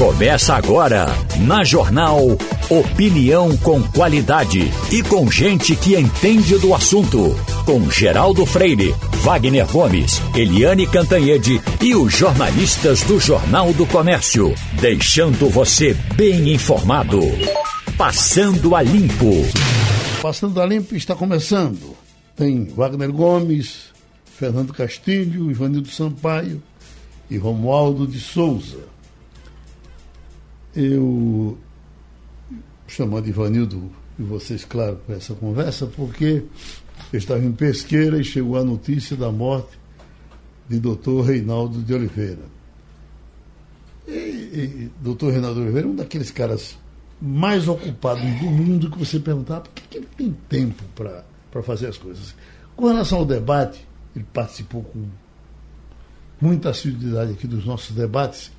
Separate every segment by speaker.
Speaker 1: Começa agora, na Jornal Opinião com qualidade e com gente que entende do assunto. Com Geraldo Freire, Wagner Gomes, Eliane Cantanhede e os jornalistas do Jornal do Comércio. Deixando você bem informado. Passando a Limpo.
Speaker 2: Passando a Limpo está começando. Tem Wagner Gomes, Fernando Castilho, Ivanildo Sampaio e Romualdo de Souza eu chamando Ivanildo e vocês, claro, para essa conversa, porque eu estava em Pesqueira e chegou a notícia da morte de doutor Reinaldo de Oliveira. E, e doutor Reinaldo de Oliveira é um daqueles caras mais ocupados do mundo que você perguntar por que, que ele tem tempo para fazer as coisas. Com relação ao debate, ele participou com muita assiduidade aqui dos nossos debates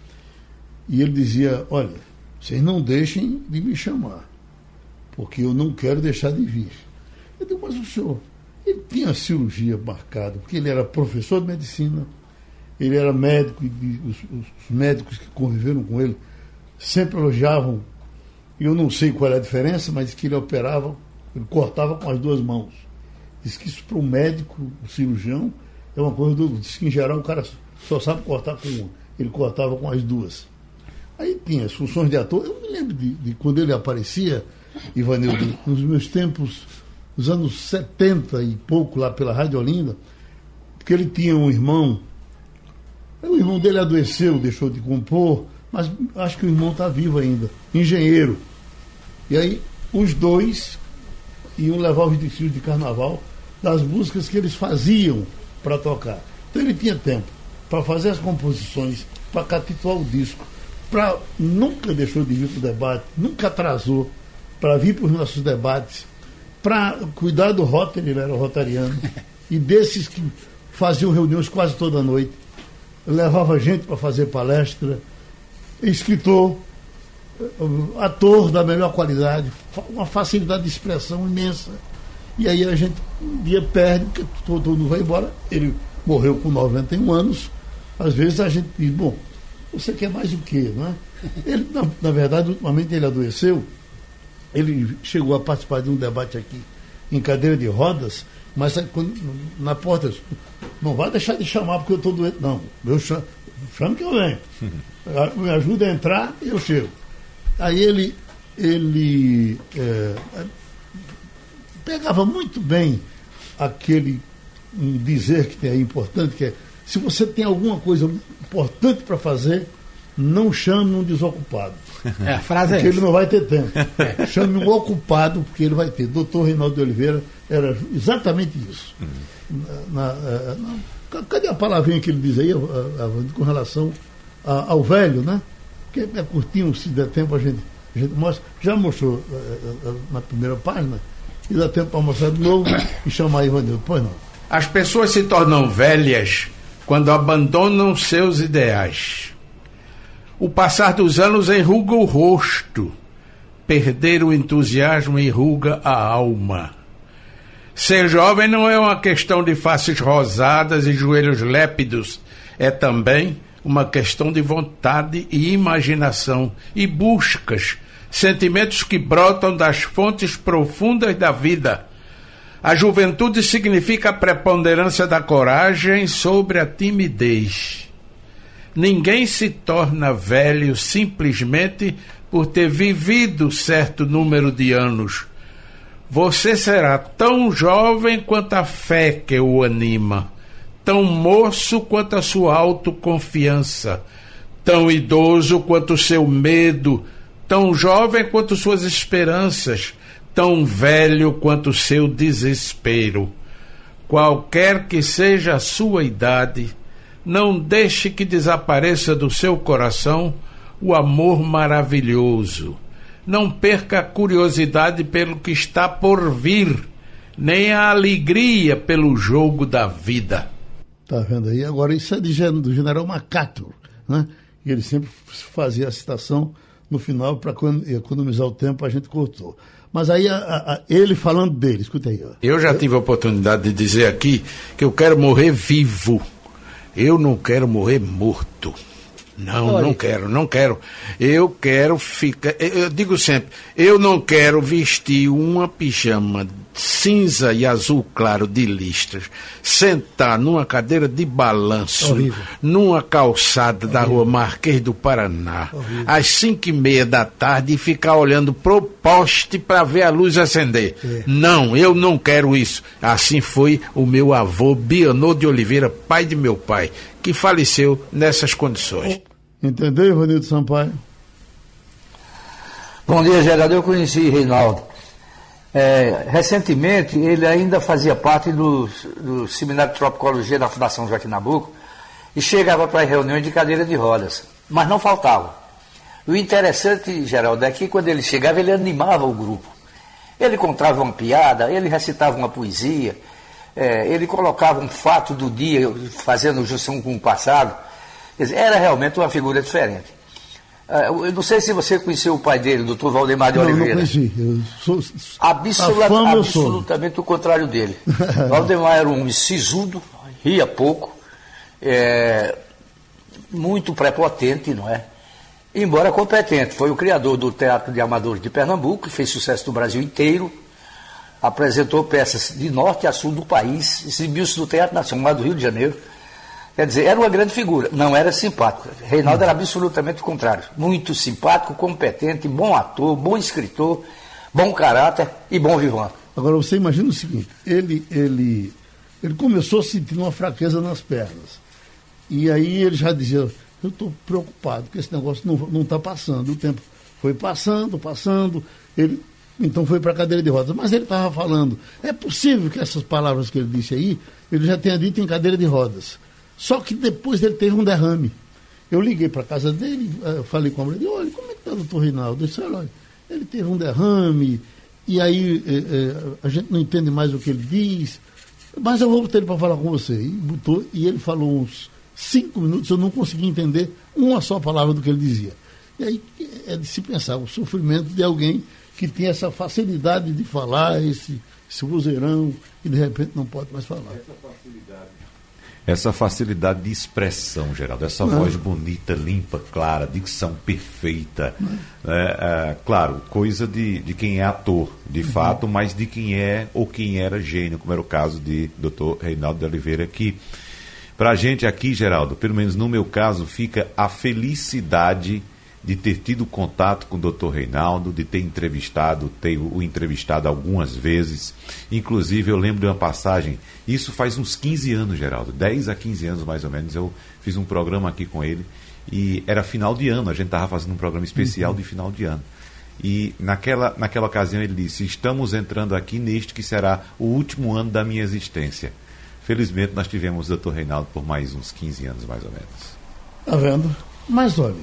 Speaker 2: e ele dizia: Olha, vocês não deixem de me chamar, porque eu não quero deixar de vir. Eu digo, mas o senhor, ele tinha cirurgia marcada, porque ele era professor de medicina, ele era médico, e os, os médicos que conviveram com ele sempre elogiavam. Eu não sei qual é a diferença, mas que ele operava, ele cortava com as duas mãos. Diz que isso para o médico, o cirurgião, é uma coisa do. Diz que em geral o cara só sabe cortar com uma. Ele cortava com as duas. Aí tinha as funções de ator. Eu me lembro de, de quando ele aparecia, Ivanildo, nos meus tempos, nos anos 70 e pouco, lá pela Rádio Olinda, porque ele tinha um irmão. O irmão dele adoeceu, deixou de compor, mas acho que o irmão está vivo ainda, engenheiro. E aí os dois iam levar os desfiles de carnaval das músicas que eles faziam para tocar. Então ele tinha tempo para fazer as composições, para capitular o disco pra, nunca deixou de vir para o debate, nunca atrasou para vir para os nossos debates, para cuidar do Rotary, ele era rotariano, e desses que faziam reuniões quase toda noite, levava gente para fazer palestra, escritor, ator da melhor qualidade, uma facilidade de expressão imensa. E aí a gente um dia perde, porque todo mundo vai embora. Ele morreu com 91 anos. Às vezes a gente diz, bom, você quer mais o quê, não é? Ele, na, na verdade, ultimamente ele adoeceu, ele chegou a participar de um debate aqui em cadeira de rodas, mas quando, na porta, não vai deixar de chamar porque eu estou doente. Não, eu chamo, chamo que eu venho. Me ajuda a entrar e eu chego. Aí ele, ele é, pegava muito bem aquele um dizer que é importante, que é se você tem alguma coisa importante para fazer, não chame um desocupado.
Speaker 3: É, a frase é
Speaker 2: porque
Speaker 3: é
Speaker 2: ele não vai ter tempo. Chame um ocupado, porque ele vai ter. Doutor Reinaldo de Oliveira era exatamente isso. Uhum. Na, na, na, cadê a palavrinha que ele diz aí, a, a, a, com relação ao velho, né? Que é curtinho, se der tempo a gente, a gente mostra. Já mostrou eh, na primeira página, e dá tempo para mostrar de novo e chamar Ivanildo. Pois não.
Speaker 3: As pessoas se tornam velhas quando abandonam seus ideais. O passar dos anos enruga o rosto, perder o entusiasmo enruga a alma. Ser jovem não é uma questão de faces rosadas e joelhos lépidos, é também uma questão de vontade e imaginação e buscas, sentimentos que brotam das fontes profundas da vida a juventude significa a preponderância da coragem sobre a timidez. Ninguém se torna velho simplesmente por ter vivido certo número de anos. Você será tão jovem quanto a fé que o anima, tão moço quanto a sua autoconfiança, tão idoso quanto o seu medo, tão jovem quanto suas esperanças, tão velho quanto seu desespero. Qualquer que seja a sua idade, não deixe que desapareça do seu coração o amor maravilhoso. Não perca a curiosidade pelo que está por vir, nem a alegria pelo jogo da vida.
Speaker 2: Tá vendo aí? Agora, isso é de, do general MacArthur, né? E ele sempre fazia a citação no final para economizar o tempo, a gente cortou. Mas aí a, a, ele falando dele, escuta aí. Ó.
Speaker 3: Eu já tive a oportunidade de dizer aqui que eu quero morrer vivo. Eu não quero morrer morto. Não, Olha. não quero, não quero. Eu quero ficar. Eu digo sempre, eu não quero vestir uma pijama cinza e azul claro de listras, sentar numa cadeira de balanço, Horrível. numa calçada Horrível. da rua Marquês do Paraná, Horrível. às cinco e meia da tarde e ficar olhando pro poste para ver a luz acender. É. Não, eu não quero isso. Assim foi o meu avô Bianô de Oliveira, pai de meu pai, que faleceu nessas condições.
Speaker 2: Entendeu, Ivanildo Sampaio?
Speaker 4: Bom dia, Geraldo. Eu conheci Reinaldo. É, recentemente, ele ainda fazia parte do, do Seminário de Tropicologia da Fundação Joaquim Nabuco e chegava para reuniões de cadeira de rodas, mas não faltava. O interessante, Geraldo, é que quando ele chegava, ele animava o grupo. Ele contava uma piada, ele recitava uma poesia, é, ele colocava um fato do dia, fazendo junção com o passado. Dizer, era realmente uma figura diferente. Ah, eu não sei se você conheceu o pai dele, o doutor Valdemar de não, Oliveira. Não conheci. Eu sou, Absolut, fama, absolutamente o contrário dele. Valdemar era um homem sisudo, ria pouco, é, muito prepotente, não é? Embora competente. Foi o criador do Teatro de Amadores de Pernambuco, que fez sucesso no Brasil inteiro. Apresentou peças de norte a sul do país, exibiu-se no Teatro Nacional do Rio de Janeiro Quer dizer, era uma grande figura, não era simpático. Reinaldo era absolutamente o contrário. Muito simpático, competente, bom ator, bom escritor, bom caráter e bom vivant.
Speaker 2: Agora você imagina o seguinte, ele, ele, ele começou sentindo uma fraqueza nas pernas. E aí ele já dizia, eu estou preocupado, que esse negócio não está passando. O tempo foi passando, passando, ele então foi para a cadeira de rodas. Mas ele estava falando, é possível que essas palavras que ele disse aí, ele já tenha dito em cadeira de rodas. Só que depois ele teve um derrame. Eu liguei para a casa dele, eh, falei com a mulher, olha, como é que está o doutor Reinaldo? Disse, olha, ele teve um derrame, e aí eh, eh, a gente não entende mais o que ele diz, mas eu vou botar ele para falar com você. E botou, e ele falou uns cinco minutos, eu não consegui entender uma só palavra do que ele dizia. E aí é de se pensar, o sofrimento de alguém que tem essa facilidade de falar, esse, esse vozeirão, e de repente não pode mais falar. Essa facilidade
Speaker 5: essa facilidade de expressão, Geraldo, essa não. voz bonita, limpa, clara, dicção perfeita. É, é, claro, coisa de, de quem é ator, de uhum. fato, mas de quem é ou quem era gênio, como era o caso de Dr. Reinaldo de Oliveira, que para a gente aqui, Geraldo, pelo menos no meu caso, fica a felicidade de ter tido contato com o Dr. Reinaldo, de ter entrevistado, ter o entrevistado algumas vezes. Inclusive, eu lembro de uma passagem, isso faz uns 15 anos, Geraldo, 10 a 15 anos mais ou menos, eu fiz um programa aqui com ele e era final de ano, a gente estava fazendo um programa especial uhum. de final de ano. E naquela, naquela ocasião ele disse: Estamos entrando aqui neste que será o último ano da minha existência. Felizmente nós tivemos o Dr. Reinaldo por mais uns 15 anos, mais ou menos.
Speaker 2: Está vendo? Mas olha,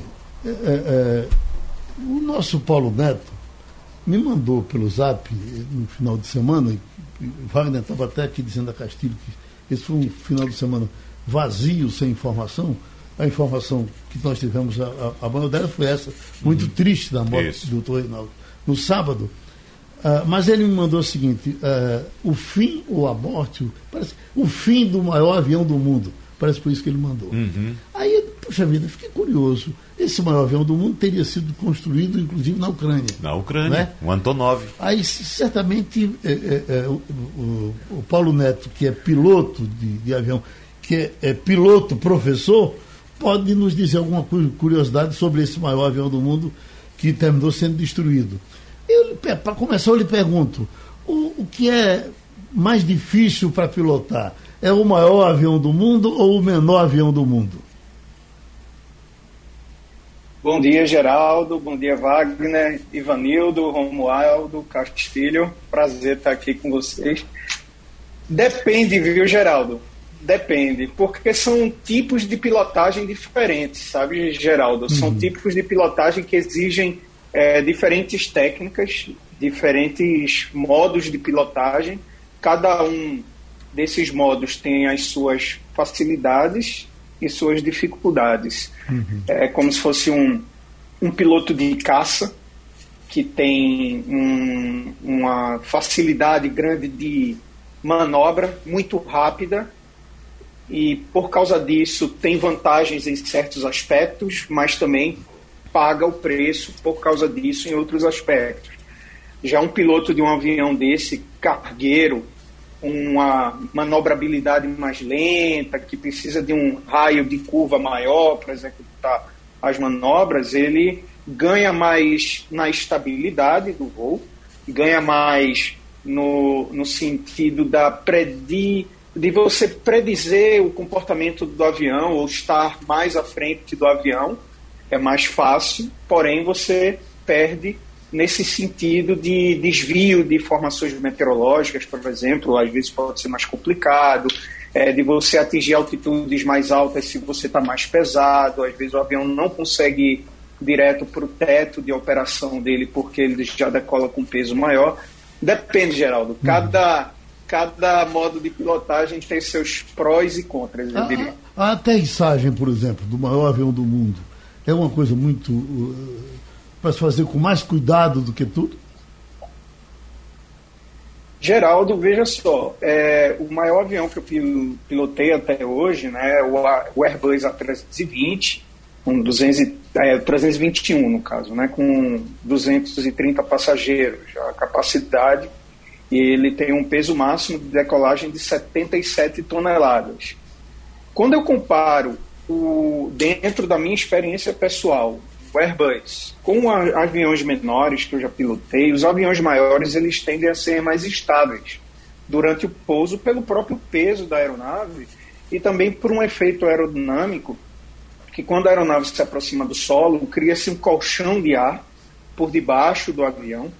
Speaker 2: é, é, é, o nosso Paulo Neto me mandou pelo zap no final de semana, Wagner estava até aqui dizendo a Castilho que esse foi um final de semana vazio, sem informação. A informação que nós tivemos, a, a, a maior dela foi essa, muito uhum. triste da morte Isso. do doutor Reinaldo. No sábado, uh, mas ele me mandou o seguinte: uh, o fim ou a morte, parece, o fim do maior avião do mundo. Parece por isso que ele mandou. Uhum. Aí, puxa vida, fiquei curioso. Esse maior avião do mundo teria sido construído, inclusive, na Ucrânia.
Speaker 5: Na Ucrânia, né? o Antonov.
Speaker 2: Aí, certamente, é, é, é, o, o, o, Paulo Neto, que é piloto de, de avião, que é, é, piloto, professor, pode nos dizer alguma curiosidade sobre esse maior avião do mundo que terminou sendo destruído. Para começar, eu lhe pergunto, o, o que é mais difícil para pilotar? É o maior avião do mundo ou o menor avião do mundo?
Speaker 6: Bom dia, Geraldo. Bom dia, Wagner, Ivanildo, Romualdo, Castilho. Prazer estar aqui com vocês. Depende, viu, Geraldo? Depende, porque são tipos de pilotagem diferentes, sabe, Geraldo? Uhum. São tipos de pilotagem que exigem é, diferentes técnicas, diferentes modos de pilotagem. Cada um desses modos tem as suas facilidades e suas dificuldades. Uhum. É como se fosse um, um piloto de caça que tem um, uma facilidade grande de manobra, muito rápida, e por causa disso tem vantagens em certos aspectos, mas também paga o preço por causa disso em outros aspectos. Já um piloto de um avião desse, cargueiro, uma manobrabilidade mais lenta, que precisa de um raio de curva maior para executar as manobras, ele ganha mais na estabilidade do voo, ganha mais no, no sentido da predi, de você predizer o comportamento do avião ou estar mais à frente do avião. É mais fácil, porém você perde nesse sentido de desvio de informações meteorológicas, por exemplo, às vezes pode ser mais complicado, é, de você atingir altitudes mais altas se você está mais pesado, às vezes o avião não consegue ir direto para o teto de operação dele porque ele já decola com peso maior. Depende, Geraldo. Uhum. Cada, cada modo de pilotagem tem seus prós e contras, eu
Speaker 2: a,
Speaker 6: diria.
Speaker 2: A aterrissagem, por exemplo, do maior avião do mundo é uma coisa muito. Uh, para se fazer com mais cuidado do que tudo?
Speaker 6: Geraldo, veja só, é, o maior avião que eu pilotei até hoje, né, o, o Airbus A320, com 200, é, 321 no caso, né, com 230 passageiros, a capacidade, e ele tem um peso máximo de decolagem de 77 toneladas. Quando eu comparo o, dentro da minha experiência pessoal, o Airbus, com a, aviões menores que eu já pilotei, os aviões maiores eles tendem a ser mais estáveis durante o pouso pelo próprio peso da aeronave e também por um efeito aerodinâmico que quando a aeronave se aproxima do solo, cria-se um colchão de ar por debaixo do avião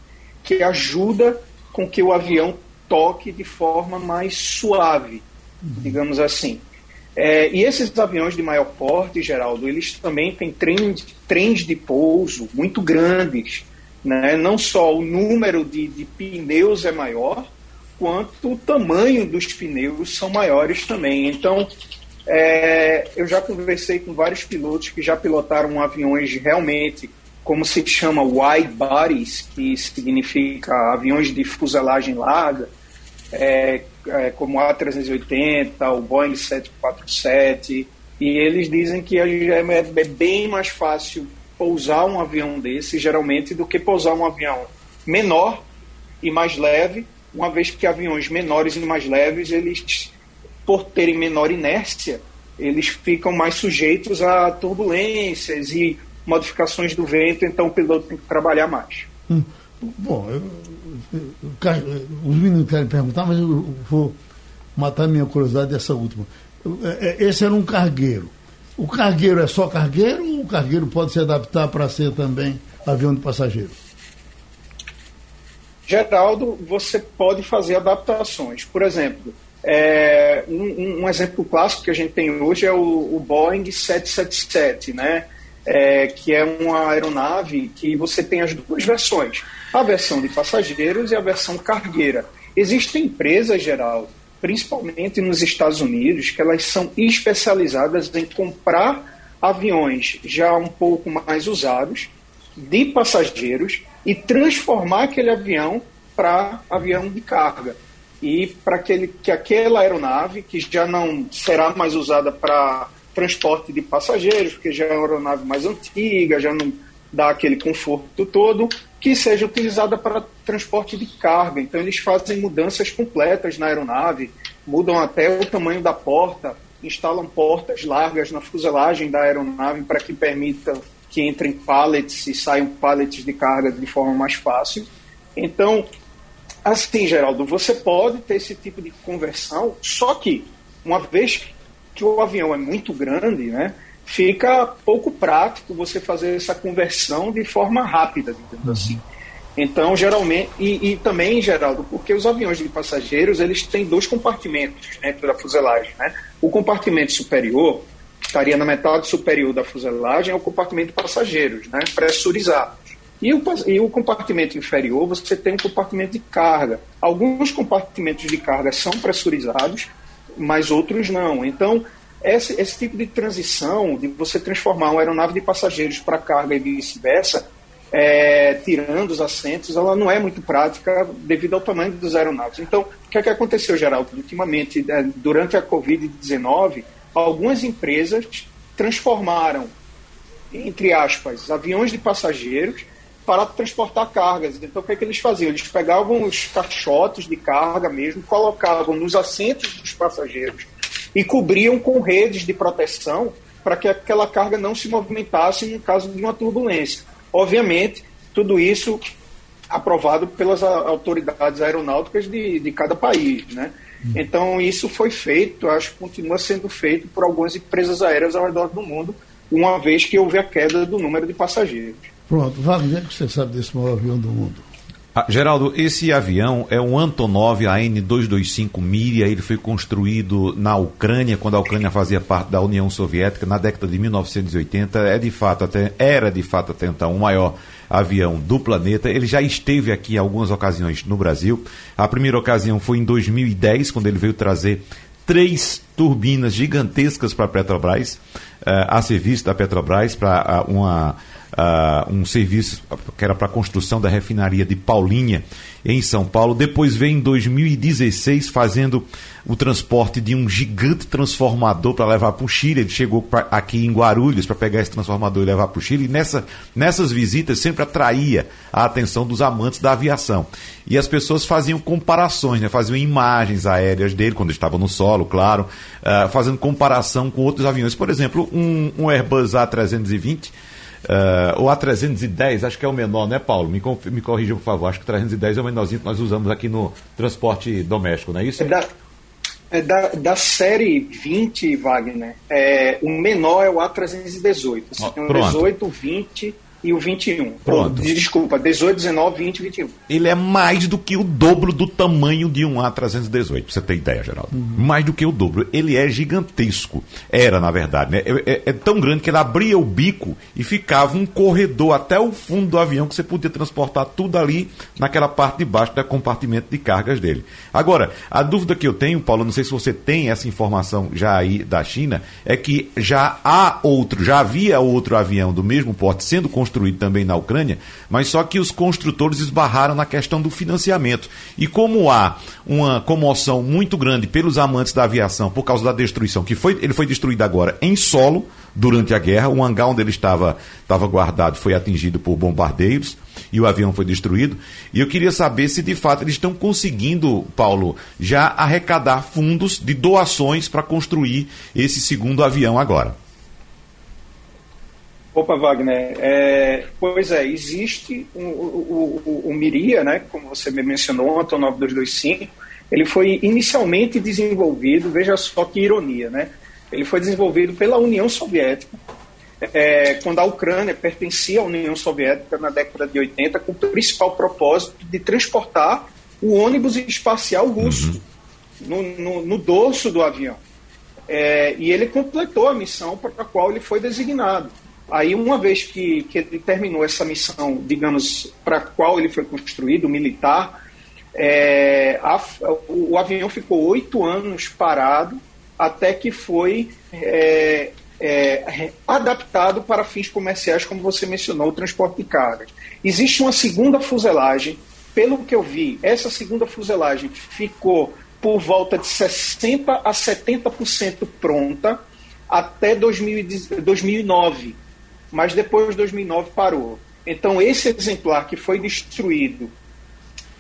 Speaker 6: que ajuda com que o avião toque de forma mais suave, digamos assim. É, e esses aviões de maior porte, Geraldo, eles também têm trens, trens de pouso muito grandes. Né? Não só o número de, de pneus é maior, quanto o tamanho dos pneus são maiores também. Então, é, eu já conversei com vários pilotos que já pilotaram aviões realmente, como se chama wide bodies, que significa aviões de fuselagem larga, é, é, como a A380, o Boeing 747, e eles dizem que é, é bem mais fácil pousar um avião desse, geralmente, do que pousar um avião menor e mais leve, uma vez que aviões menores e mais leves, eles, por terem menor inércia, eles ficam mais sujeitos a turbulências e modificações do vento, então o piloto tem que trabalhar mais.
Speaker 2: Hum. Bom, eu, os meninos querem perguntar, mas eu vou matar minha curiosidade dessa última. É, é, esse era um cargueiro. O cargueiro é só cargueiro ou o cargueiro pode se adaptar para ser também avião de passageiro?
Speaker 6: Geraldo, você pode fazer adaptações. Por exemplo, é, um, um, exemplo clássico que a gente tem hoje é o, o Boeing 777, né? É, que é uma aeronave que você tem as duas versões a versão de passageiros e a versão cargueira. Existem empresas, geral, principalmente nos Estados Unidos, que elas são especializadas em comprar aviões já um pouco mais usados, de passageiros, e transformar aquele avião para avião de carga. E para que aquela aeronave, que já não será mais usada para transporte de passageiros, porque já é uma aeronave mais antiga, já não dá aquele conforto todo, que seja utilizada para transporte de carga. Então, eles fazem mudanças completas na aeronave, mudam até o tamanho da porta, instalam portas largas na fuselagem da aeronave para que permita que entrem pallets e saiam pallets de carga de forma mais fácil. Então, assim, Geraldo, você pode ter esse tipo de conversão, só que, uma vez que o avião é muito grande, né, fica pouco prático você fazer essa conversão de forma rápida, digamos uhum. assim. Então, geralmente, e, e, também, Geraldo, porque os aviões de passageiros, eles têm dois compartimentos dentro da fuselagem, né? O compartimento superior, que estaria na metade superior da fuselagem, é o compartimento de passageiros, né? Pressurizados. E o, e o compartimento inferior, você tem um compartimento de carga. Alguns compartimentos de carga são pressurizados, mas outros não. Então, esse, esse tipo de transição, de você transformar uma aeronave de passageiros para carga e vice-versa, é, tirando os assentos, ela não é muito prática devido ao tamanho dos aeronaves. Então, o que é que aconteceu, Geraldo? Ultimamente, é, durante a Covid-19, algumas empresas transformaram, entre aspas, aviões de passageiros para transportar cargas. Então, o que, é que eles faziam? Eles pegavam os caixotes de carga mesmo, colocavam nos assentos dos passageiros e cobriam com redes de proteção para que aquela carga não se movimentasse no caso de uma turbulência. Obviamente, tudo isso aprovado pelas autoridades aeronáuticas de, de cada país, né? Hum. Então, isso foi feito, acho que continua sendo feito por algumas empresas aéreas ao redor do mundo, uma vez que houve a queda do número de passageiros.
Speaker 2: Pronto, Wagner, o que você sabe desse maior avião do mundo?
Speaker 5: Ah, Geraldo, esse avião é um Antonov AN-225 Miria. Ele foi construído na Ucrânia, quando a Ucrânia fazia parte da União Soviética, na década de 1980. É de fato até, era de fato até então o maior avião do planeta. Ele já esteve aqui em algumas ocasiões no Brasil. A primeira ocasião foi em 2010, quando ele veio trazer três turbinas gigantescas para a Petrobras, uh, a serviço da Petrobras, para uh, uh, um serviço que era para a construção da refinaria de Paulinha, em São Paulo. Depois veio em 2016 fazendo o transporte de um gigante transformador para levar para o Chile. Ele chegou pra, aqui em Guarulhos para pegar esse transformador e levar para o Chile. E nessa, nessas visitas sempre atraía a atenção dos amantes da aviação. E as pessoas faziam comparações, né? faziam imagens aéreas dele quando estava no solo, claro, uh, fazendo comparação com outros aviões. Por exemplo, um, um Airbus A320 Uh, o A310, acho que é o menor, né, Paulo? Me, me corrija, por favor. Acho que o 310 é o menorzinho que nós usamos aqui no transporte doméstico, não é isso?
Speaker 6: É da, é da, da série 20, Wagner, é, o menor é o A318. Você oh, tem o 18, 20 e o 21.
Speaker 5: Pronto.
Speaker 6: Desculpa, 18, 19, 20 21.
Speaker 5: Ele é mais do que o dobro do tamanho de um A318, pra você ter ideia, Geraldo. Uhum. Mais do que o dobro. Ele é gigantesco. Era, na verdade, né? É, é, é, tão grande que ele abria o bico e ficava um corredor até o fundo do avião que você podia transportar tudo ali naquela parte de baixo do compartimento de cargas dele. Agora, a dúvida que eu tenho, Paulo, não sei se você tem essa informação já aí da China, é que já há outro, já havia outro avião do mesmo porte sendo construído construído também na Ucrânia, mas só que os construtores esbarraram na questão do financiamento. E como há uma comoção muito grande pelos amantes da aviação por causa da destruição, que foi, ele foi destruído agora em solo durante a guerra, o hangar onde ele estava, estava guardado foi atingido por bombardeiros e o avião foi destruído. E eu queria saber se de fato eles estão conseguindo, Paulo, já arrecadar fundos de doações para construir esse segundo avião agora.
Speaker 6: Opa, Wagner. É, pois é, existe o, o, o, o, Miria, né, como você me mencionou, o Antonov 225, ele foi inicialmente desenvolvido, veja só que ironia, né? Ele foi desenvolvido pela União Soviética, é, quando a Ucrânia pertencia à União Soviética na década de 80, com o principal propósito de transportar o ônibus espacial russo uhum. no, no, no, dorso do avião. É, e ele completou a missão para a qual ele foi designado. Aí, uma vez que, que ele terminou essa missão, digamos, para a qual ele foi construído, militar, é, a, o, o, avião ficou oito anos parado até que foi é, é, adaptado para fins comerciais, como você mencionou, o transporte de cargas. Existe uma segunda fuselagem, pelo que eu vi, essa segunda fuselagem ficou por volta de 60% a 70% pronta até 2009 mas depois de 2009 parou. Então, esse exemplar que foi destruído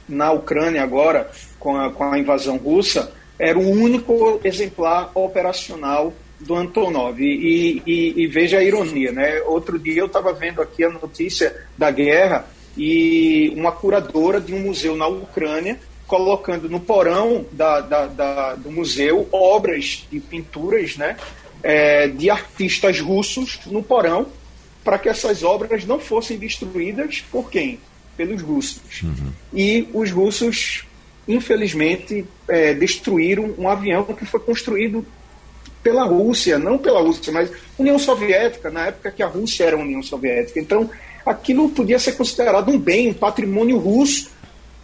Speaker 6: na Ucrânia agora, com a, com a invasão russa, era o único exemplar operacional do Antonov. E, e, e, veja a ironia, né? Outro dia eu estava vendo aqui a notícia da guerra e uma curadora de um museu na Ucrânia colocando no porão da, da, da do museu obras de pinturas né, é, de artistas russos no porão para que essas obras não fossem destruídas por quem? Pelos russos. Uhum. E os russos, infelizmente, é, destruíram um avião que foi construído pela Rússia, não pela Rússia, mas União Soviética, na época que a Rússia era a União Soviética. Então, aquilo podia ser considerado um bem, um patrimônio russo,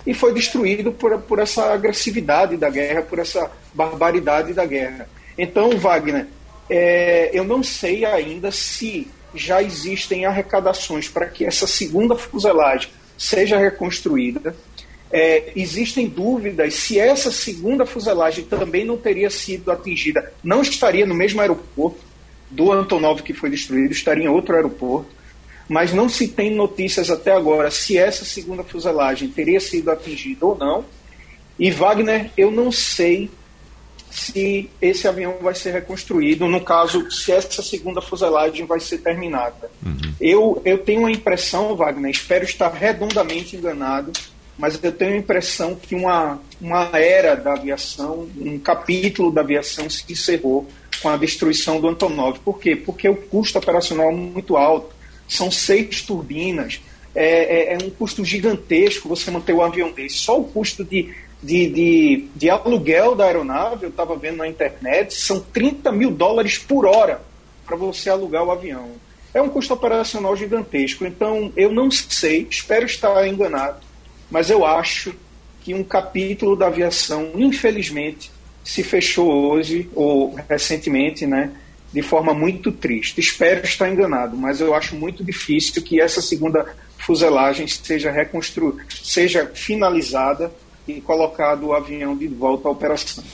Speaker 6: e foi destruído por, por essa agressividade da guerra, por essa barbaridade da guerra. Então, Wagner, é, eu não sei ainda se já existem arrecadações para que essa segunda fuselagem seja reconstruída. É, existem dúvidas se essa segunda fuselagem também não teria sido atingida, não estaria no mesmo aeroporto do Antonov que foi destruído, estaria em outro aeroporto, mas não se tem notícias até agora se essa segunda fuselagem teria sido atingida ou não. E Wagner, eu não sei se esse avião vai ser reconstruído, no caso, se essa segunda fuselagem vai ser terminada. Uhum. Eu, eu tenho a impressão, Wagner, espero estar redondamente enganado, mas eu tenho a impressão que uma, uma era da aviação, um capítulo da aviação se encerrou com a destruição do Antonov. Por quê? Porque o custo operacional é muito alto, são seis turbinas, é, é, é um custo gigantesco você manter o avião desse. Só o custo de de, de, de aluguel da aeronave, eu estava vendo na internet, são 30 mil dólares por hora para você alugar o avião. É um custo operacional gigantesco. Então, eu não sei, espero estar enganado, mas eu acho que um capítulo da aviação, infelizmente, se fechou hoje, ou recentemente, né, de forma muito triste. Espero estar enganado, mas eu acho muito difícil que essa segunda fuselagem seja reconstruída, seja finalizada e colocado o avião de volta à operação.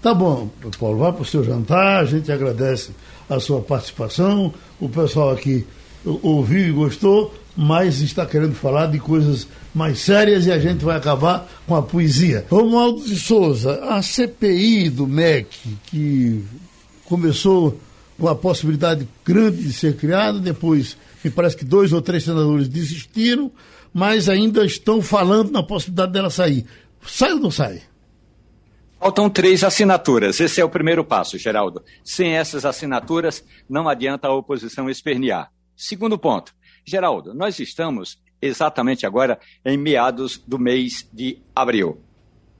Speaker 2: Tá bom, Paulo, vá para o seu jantar, a gente agradece a sua participação, o pessoal aqui ouviu e gostou, mas está querendo falar de coisas mais sérias e a gente vai acabar com a poesia. Romualdo de Souza, a CPI do MEC, que começou com a possibilidade grande de ser criada, depois me parece que dois ou três senadores desistiram, mas ainda estão falando na possibilidade dela sair. Sai ou não sai?
Speaker 7: Faltam três assinaturas. Esse é o primeiro passo, Geraldo. Sem essas assinaturas, não adianta a oposição espernear. Segundo ponto. Geraldo, nós estamos exatamente agora em meados do mês de abril.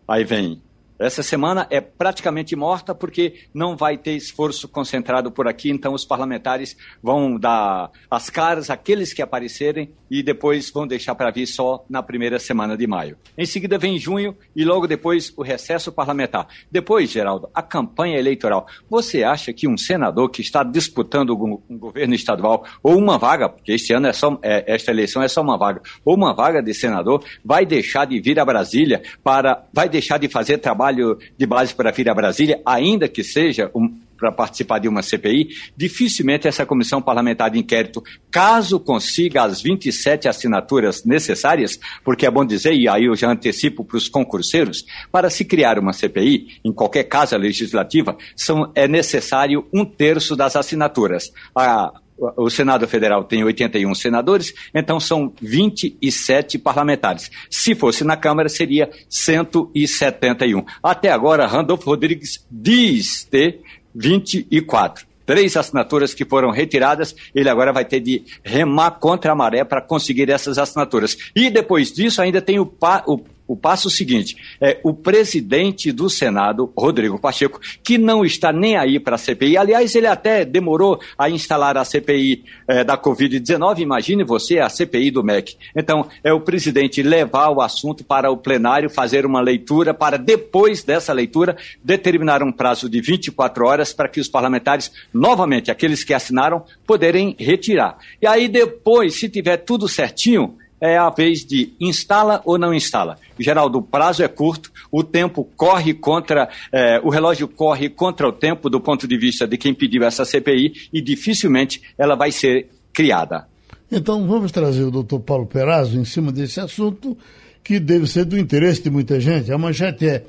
Speaker 7: Aí vem essa semana é praticamente morta porque não vai ter esforço concentrado por aqui, então os parlamentares vão dar as caras àqueles que aparecerem e depois vão deixar para vir só na primeira semana de maio. Em seguida vem junho e logo depois o recesso parlamentar. Depois, Geraldo, a campanha eleitoral. Você acha que um senador que está disputando um governo estadual ou uma vaga, porque este ano é só, é, esta eleição é só uma vaga, ou uma vaga de senador, vai deixar de vir a Brasília para, vai deixar de fazer trabalho trabalho de base para vir a Brasília, ainda que seja um, para participar de uma CPI, dificilmente essa comissão parlamentar de inquérito, caso consiga as 27 assinaturas necessárias, porque é bom dizer, e aí eu já antecipo para os concurseiros, para se criar uma CPI, em qualquer casa legislativa, são, é necessário um terço das assinaturas. A, o Senado Federal tem 81 senadores, então são 27 parlamentares. Se fosse na Câmara, seria 171. Até agora, Randolfo Rodrigues diz ter 24 três assinaturas que foram retiradas, ele agora vai ter de remar contra a maré para conseguir essas assinaturas. E depois disso, ainda tem o, o o passo seguinte é o presidente do Senado, Rodrigo Pacheco, que não está nem aí para a CPI. Aliás, ele até demorou a instalar a CPI é, da Covid-19. Imagine você a CPI do MEC. Então, é o presidente levar o assunto para o plenário, fazer uma leitura, para depois dessa leitura determinar um prazo de 24 horas para que os parlamentares, novamente, aqueles que assinaram, poderem retirar. E aí, depois, se tiver tudo certinho, é a vez de instala ou não instala. Geraldo, o prazo é curto, o tempo corre contra, é, o relógio corre contra o tempo do ponto de vista de quem pediu essa CPI e dificilmente ela vai ser criada.
Speaker 2: Então vamos trazer o doutor Paulo Perazzo em cima desse assunto que deve ser do interesse de muita gente. A manchete é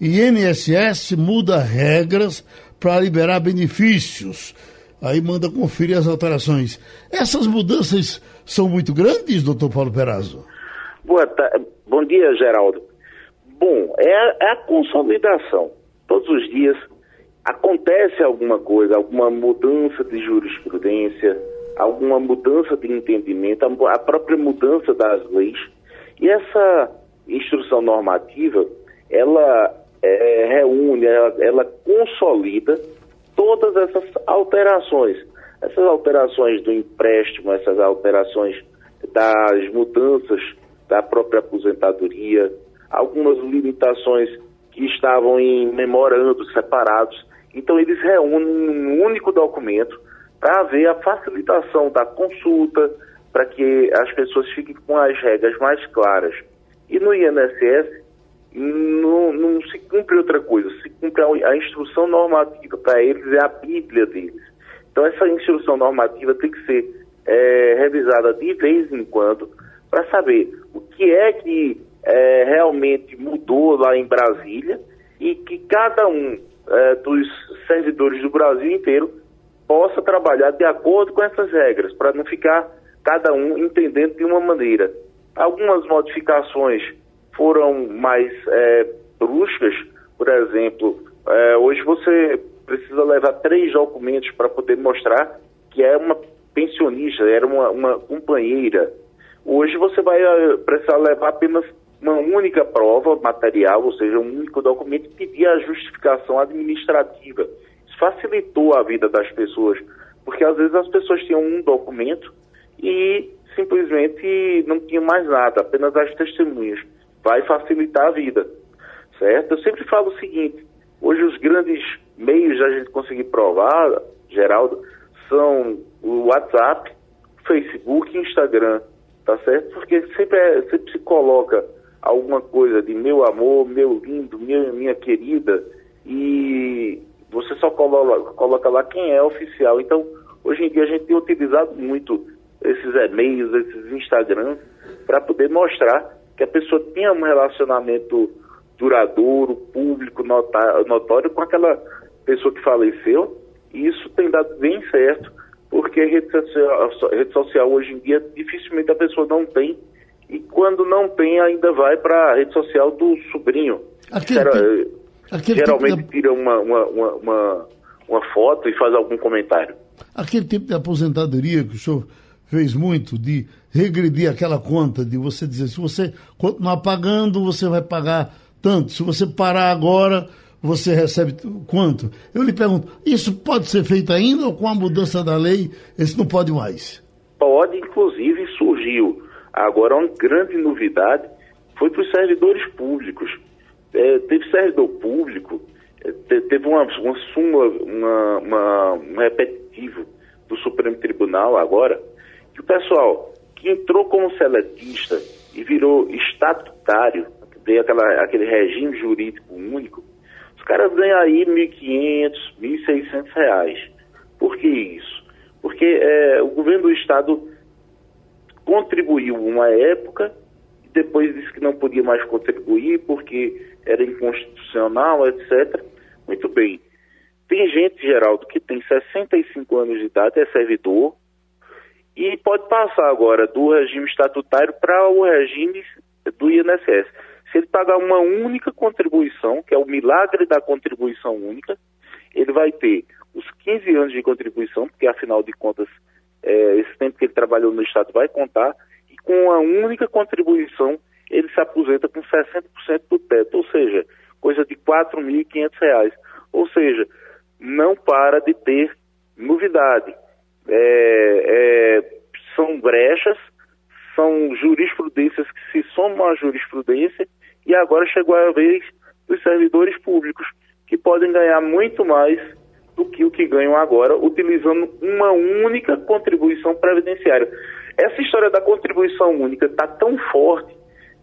Speaker 2: INSS muda regras para liberar benefícios. Aí manda conferir as alterações. Essas mudanças são muito grandes, doutor Paulo Perazzo?
Speaker 8: Boa. Bom dia, Geraldo. Bom, é a, é a consolidação. Todos os dias acontece alguma coisa, alguma mudança de jurisprudência, alguma mudança de entendimento, a própria mudança das leis. E essa instrução normativa, ela é, reúne, ela, ela consolida todas essas alterações essas alterações do empréstimo, essas alterações das mudanças da própria aposentadoria, algumas limitações que estavam em memorandos separados. Então, eles reúnem um único documento para haver a facilitação da consulta, para que as pessoas fiquem com as regras mais claras. E no INSS não, não se cumpre outra coisa, se cumpre a, a instrução normativa, para eles é a Bíblia deles. Então essa instrução normativa tem que ser é, revisada de vez em quando para saber o que é que é, realmente mudou lá em Brasília e que cada um é, dos servidores do Brasil inteiro possa trabalhar de acordo com essas regras, para não ficar cada um entendendo de uma maneira. Algumas modificações foram mais é, bruscas, por exemplo, é, hoje você precisa levar três documentos para poder mostrar que é uma pensionista, era uma, uma companheira. Hoje você vai é, precisar levar apenas uma única prova material, ou seja, um único documento e pedir a justificação administrativa. Isso facilitou a vida das pessoas, porque às vezes as pessoas tinham um documento e simplesmente não tinham mais nada, apenas as testemunhas. Vai facilitar a vida, certo? Eu sempre falo o seguinte: hoje os grandes meios de a gente conseguir provar, Geraldo, são o WhatsApp, Facebook e Instagram, tá certo? Porque sempre, é, sempre se coloca alguma coisa de meu amor, meu lindo, minha, minha querida, e você só coloca, coloca lá quem é oficial. Então, hoje em dia a gente tem utilizado muito esses e-mails, esses Instagrams, para poder mostrar que a pessoa tinha um relacionamento duradouro, público, notório com aquela pessoa que faleceu, e isso tem dado bem certo, porque rede social, rede social hoje em dia dificilmente a pessoa não tem e quando não tem, ainda vai para a rede social do sobrinho. Aquele, Era, aquele geralmente tipo de... tira uma, uma, uma, uma, uma foto e faz algum comentário.
Speaker 2: Aquele tipo de aposentadoria que o senhor fez muito, de regredir aquela conta, de você dizer, se você continuar pagando, você vai pagar tanto. Se você parar agora, você recebe quanto? Eu lhe pergunto, isso pode ser feito ainda ou com a mudança da lei, isso não pode mais?
Speaker 8: Pode, inclusive surgiu Agora, uma grande novidade foi para os servidores públicos. É, teve servidor público, é, teve uma, uma súmula, uma, uma, um repetitivo do Supremo Tribunal agora, que o pessoal que entrou como seletista e virou estatutário, tem aquela, aquele regime jurídico único, os caras ganham aí R$ 1.500, R$ 1.600. Por que isso? Porque é, o governo do Estado contribuiu uma época, depois disse que não podia mais contribuir porque era inconstitucional, etc. Muito bem. Tem gente, Geraldo, que tem 65 anos de idade, é servidor, e pode passar agora do regime estatutário para o regime do INSS. Se ele pagar uma única contribuição, que é o milagre da contribuição única, ele vai ter os 15 anos de contribuição, porque afinal de contas é, esse tempo que ele trabalhou no Estado vai contar, e com a única contribuição ele se aposenta com 60% do teto, ou seja, coisa de R$ 4.500. Ou seja, não para de ter novidade. É, é, são brechas, são jurisprudências que se somam à jurisprudência, e agora chegou a vez dos servidores públicos, que podem ganhar muito mais do que o que ganham agora, utilizando uma única contribuição previdenciária. Essa história da contribuição única está tão forte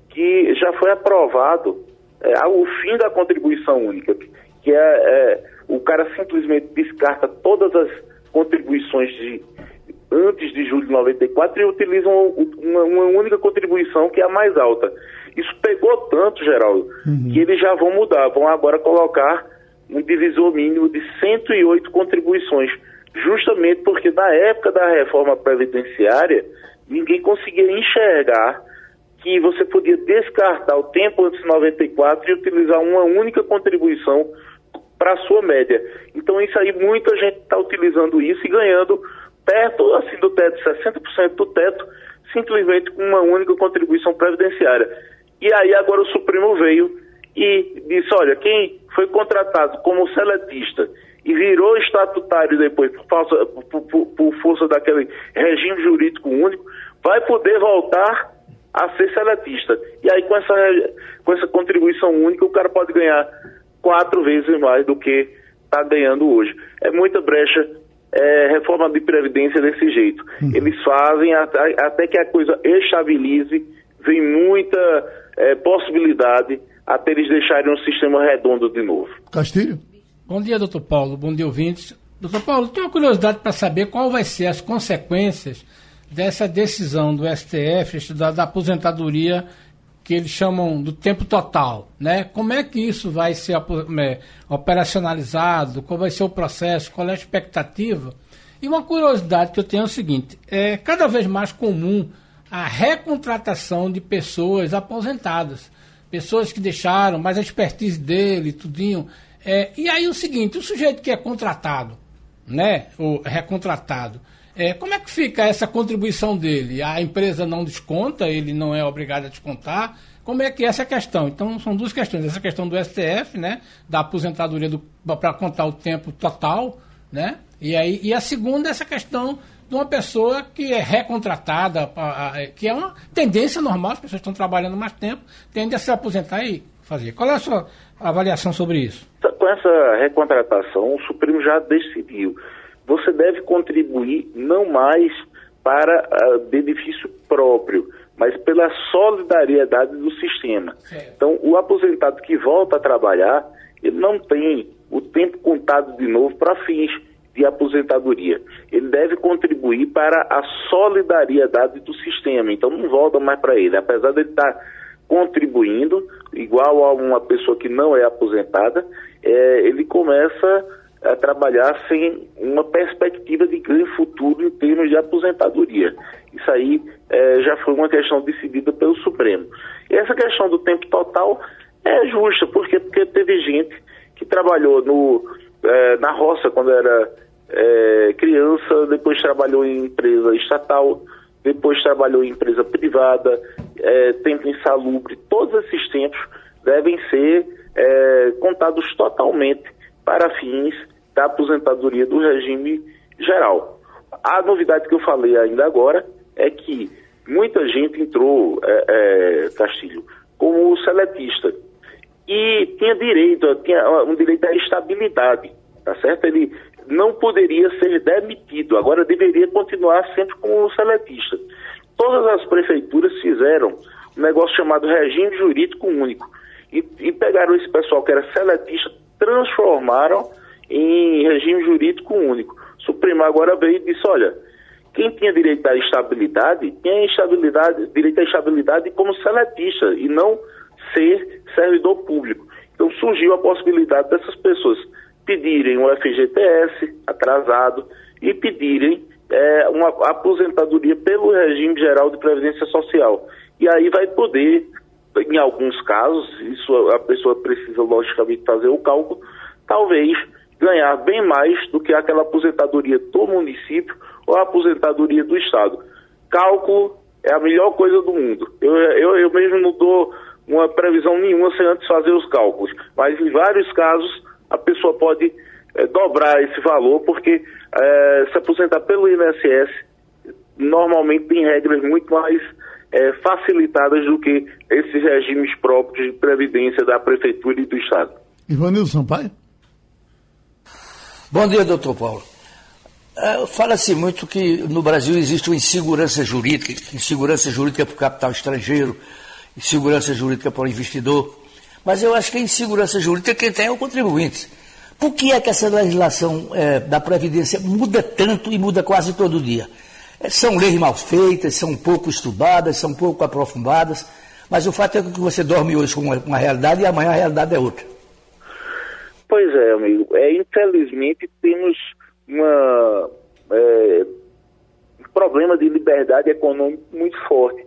Speaker 8: que já foi aprovado é, o fim da contribuição única, que é, é, o cara simplesmente descarta todas as contribuições de antes de julho de 94 e utilizam uma, uma única contribuição que é a mais alta. Isso pegou tanto, Geraldo, uhum. que eles já vão mudar, vão agora colocar um divisor mínimo de 108 contribuições, justamente porque na época da reforma previdenciária ninguém conseguia enxergar que você podia descartar o tempo antes de 94 e utilizar uma única contribuição para a sua média. Então isso aí muita gente está utilizando isso e ganhando perto assim do teto, 60% do teto, simplesmente com uma única contribuição previdenciária. E aí agora o Supremo veio e disse, olha, quem foi contratado como seletista e virou estatutário depois por, força, por, por, por força daquele regime jurídico único, vai poder voltar a ser seletista. E aí com essa, com essa contribuição única o cara pode ganhar quatro vezes mais do que está ganhando hoje. É muita brecha é, reforma de previdência desse jeito. Uhum. Eles fazem até, até, que a coisa estabilize, vem muita é, possibilidade até eles deixarem um sistema redondo de novo.
Speaker 2: Castilho?
Speaker 9: Bom dia, doutor Paulo. Bom dia, ouvintes. Doutor Paulo, tenho uma curiosidade para saber qual vai ser as consequências dessa decisão do STF da, da aposentadoria que eles chamam do tempo total, né? Como é que isso vai ser é, operacionalizado? Qual vai ser o processo? Qual é a expectativa? E uma curiosidade que eu tenho é o seguinte: é cada vez mais comum a recontratação de pessoas aposentadas, pessoas que deixaram, mas a expertise dele, tudinho. É, e aí o seguinte: o sujeito que é contratado, né, ou recontratado, é, como é que fica essa contribuição dele? A empresa não desconta, ele não é obrigado a descontar. Como é que é essa questão? Então, são duas questões. Essa questão do STF, né? Da aposentadoria para contar o tempo total, né? E, aí, e a segunda, essa questão de uma pessoa que é recontratada, que é uma tendência normal, as pessoas estão trabalhando mais tempo, tendem a se aposentar e fazer. Qual é a sua avaliação sobre isso?
Speaker 8: Com essa recontratação, o Supremo já decidiu você deve contribuir não mais para uh, benefício próprio, mas pela solidariedade do sistema. Então, o aposentado que volta a trabalhar, ele não tem o tempo contado de novo para fins de aposentadoria. Ele deve contribuir para a solidariedade do sistema. Então, não volta mais para ele. Apesar de ele estar tá contribuindo, igual a uma pessoa que não é aposentada, é, ele começa a trabalhar sem uma perspectiva de grande futuro em termos de aposentadoria. Isso aí é, já foi uma questão decidida pelo Supremo. E essa questão do tempo total é justa, porque, porque teve gente que trabalhou no, é, na roça quando era é, criança, depois trabalhou em empresa estatal, depois trabalhou em empresa privada, é, tempo insalubre. Todos esses tempos devem ser é, contados totalmente para fins da aposentadoria do regime geral. A novidade que eu falei ainda agora é que muita gente entrou, é, é, Castilho, como seletista e tinha direito, tinha um direito à estabilidade, tá certo? Ele não poderia ser demitido, agora deveria continuar sempre como seletista. Todas as prefeituras fizeram um negócio chamado regime jurídico único e, e pegaram esse pessoal que era seletista, transformaram em regime jurídico único. O Supremo agora veio e disse, olha, quem tinha direito à estabilidade, tinha estabilidade, direito à estabilidade como seletista e não ser servidor público. Então surgiu a possibilidade dessas pessoas pedirem um FGTS atrasado e pedirem é, uma aposentadoria pelo regime geral de previdência social. E aí vai poder, em alguns casos, isso a pessoa precisa logicamente fazer o cálculo, talvez ganhar bem mais do que aquela aposentadoria do município ou a aposentadoria do Estado. Cálculo é a melhor coisa do mundo. Eu, eu, eu mesmo não dou uma previsão nenhuma sem antes fazer os cálculos, mas em vários casos a pessoa pode é, dobrar esse valor, porque é, se aposentar pelo INSS normalmente tem regras muito mais é, facilitadas do que esses regimes próprios de previdência da Prefeitura e do Estado.
Speaker 2: Ivanildo Sampaio?
Speaker 4: Bom dia, doutor Paulo. É, Fala-se muito que no Brasil existe uma insegurança jurídica, insegurança jurídica para o capital estrangeiro, insegurança jurídica para o investidor. Mas eu acho que a insegurança jurídica quem tem é o contribuinte. Por que é que essa legislação é, da Previdência muda tanto e muda quase todo dia? É, são leis mal feitas, são pouco estudadas, são pouco aprofundadas, mas o fato é que você dorme hoje com uma, uma realidade e amanhã a realidade é outra.
Speaker 8: Pois é, amigo. É, infelizmente temos uma, é, um problema de liberdade econômica muito forte.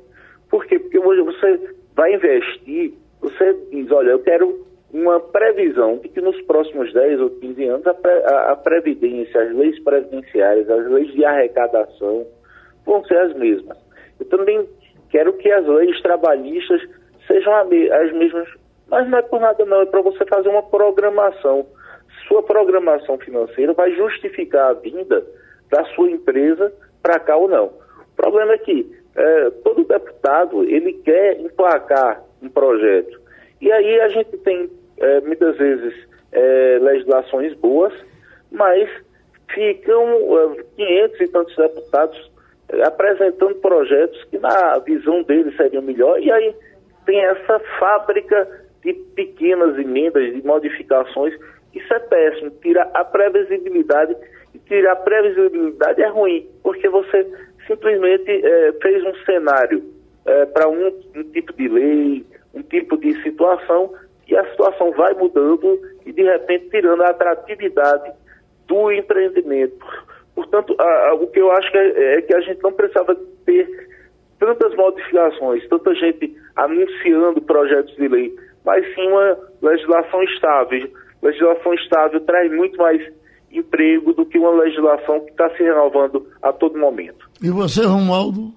Speaker 8: Por quê? Porque hoje você vai investir, você diz, olha, eu quero uma previsão de que nos próximos 10 ou 15 anos a, pre, a, a Previdência, as leis previdenciárias, as leis de arrecadação vão ser as mesmas. Eu também quero que as leis trabalhistas sejam as mesmas mas não é por nada não, é para você fazer uma programação. Sua programação financeira vai justificar a vinda da sua empresa para cá ou não. O problema é que é, todo deputado ele quer emplacar um projeto. E aí a gente tem é, muitas vezes é, legislações boas, mas ficam 500 eh, e tantos deputados eh, apresentando projetos que na visão deles seriam melhor, e aí tem essa fábrica de pequenas emendas, de modificações, isso é péssimo, tira a previsibilidade, e tirar a previsibilidade é ruim, porque você simplesmente é, fez um cenário é, para um, um tipo de lei, um tipo de situação, e a situação vai mudando e de repente tirando a atratividade do empreendimento. Portanto, a, a, o que eu acho que é, é, que a gente não precisava ter tantas modificações, tanta gente anunciando projetos de lei, mas sim uma legislação estável. Legislação estável traz muito mais emprego do que uma legislação que está se renovando a todo momento.
Speaker 2: E você, Romualdo?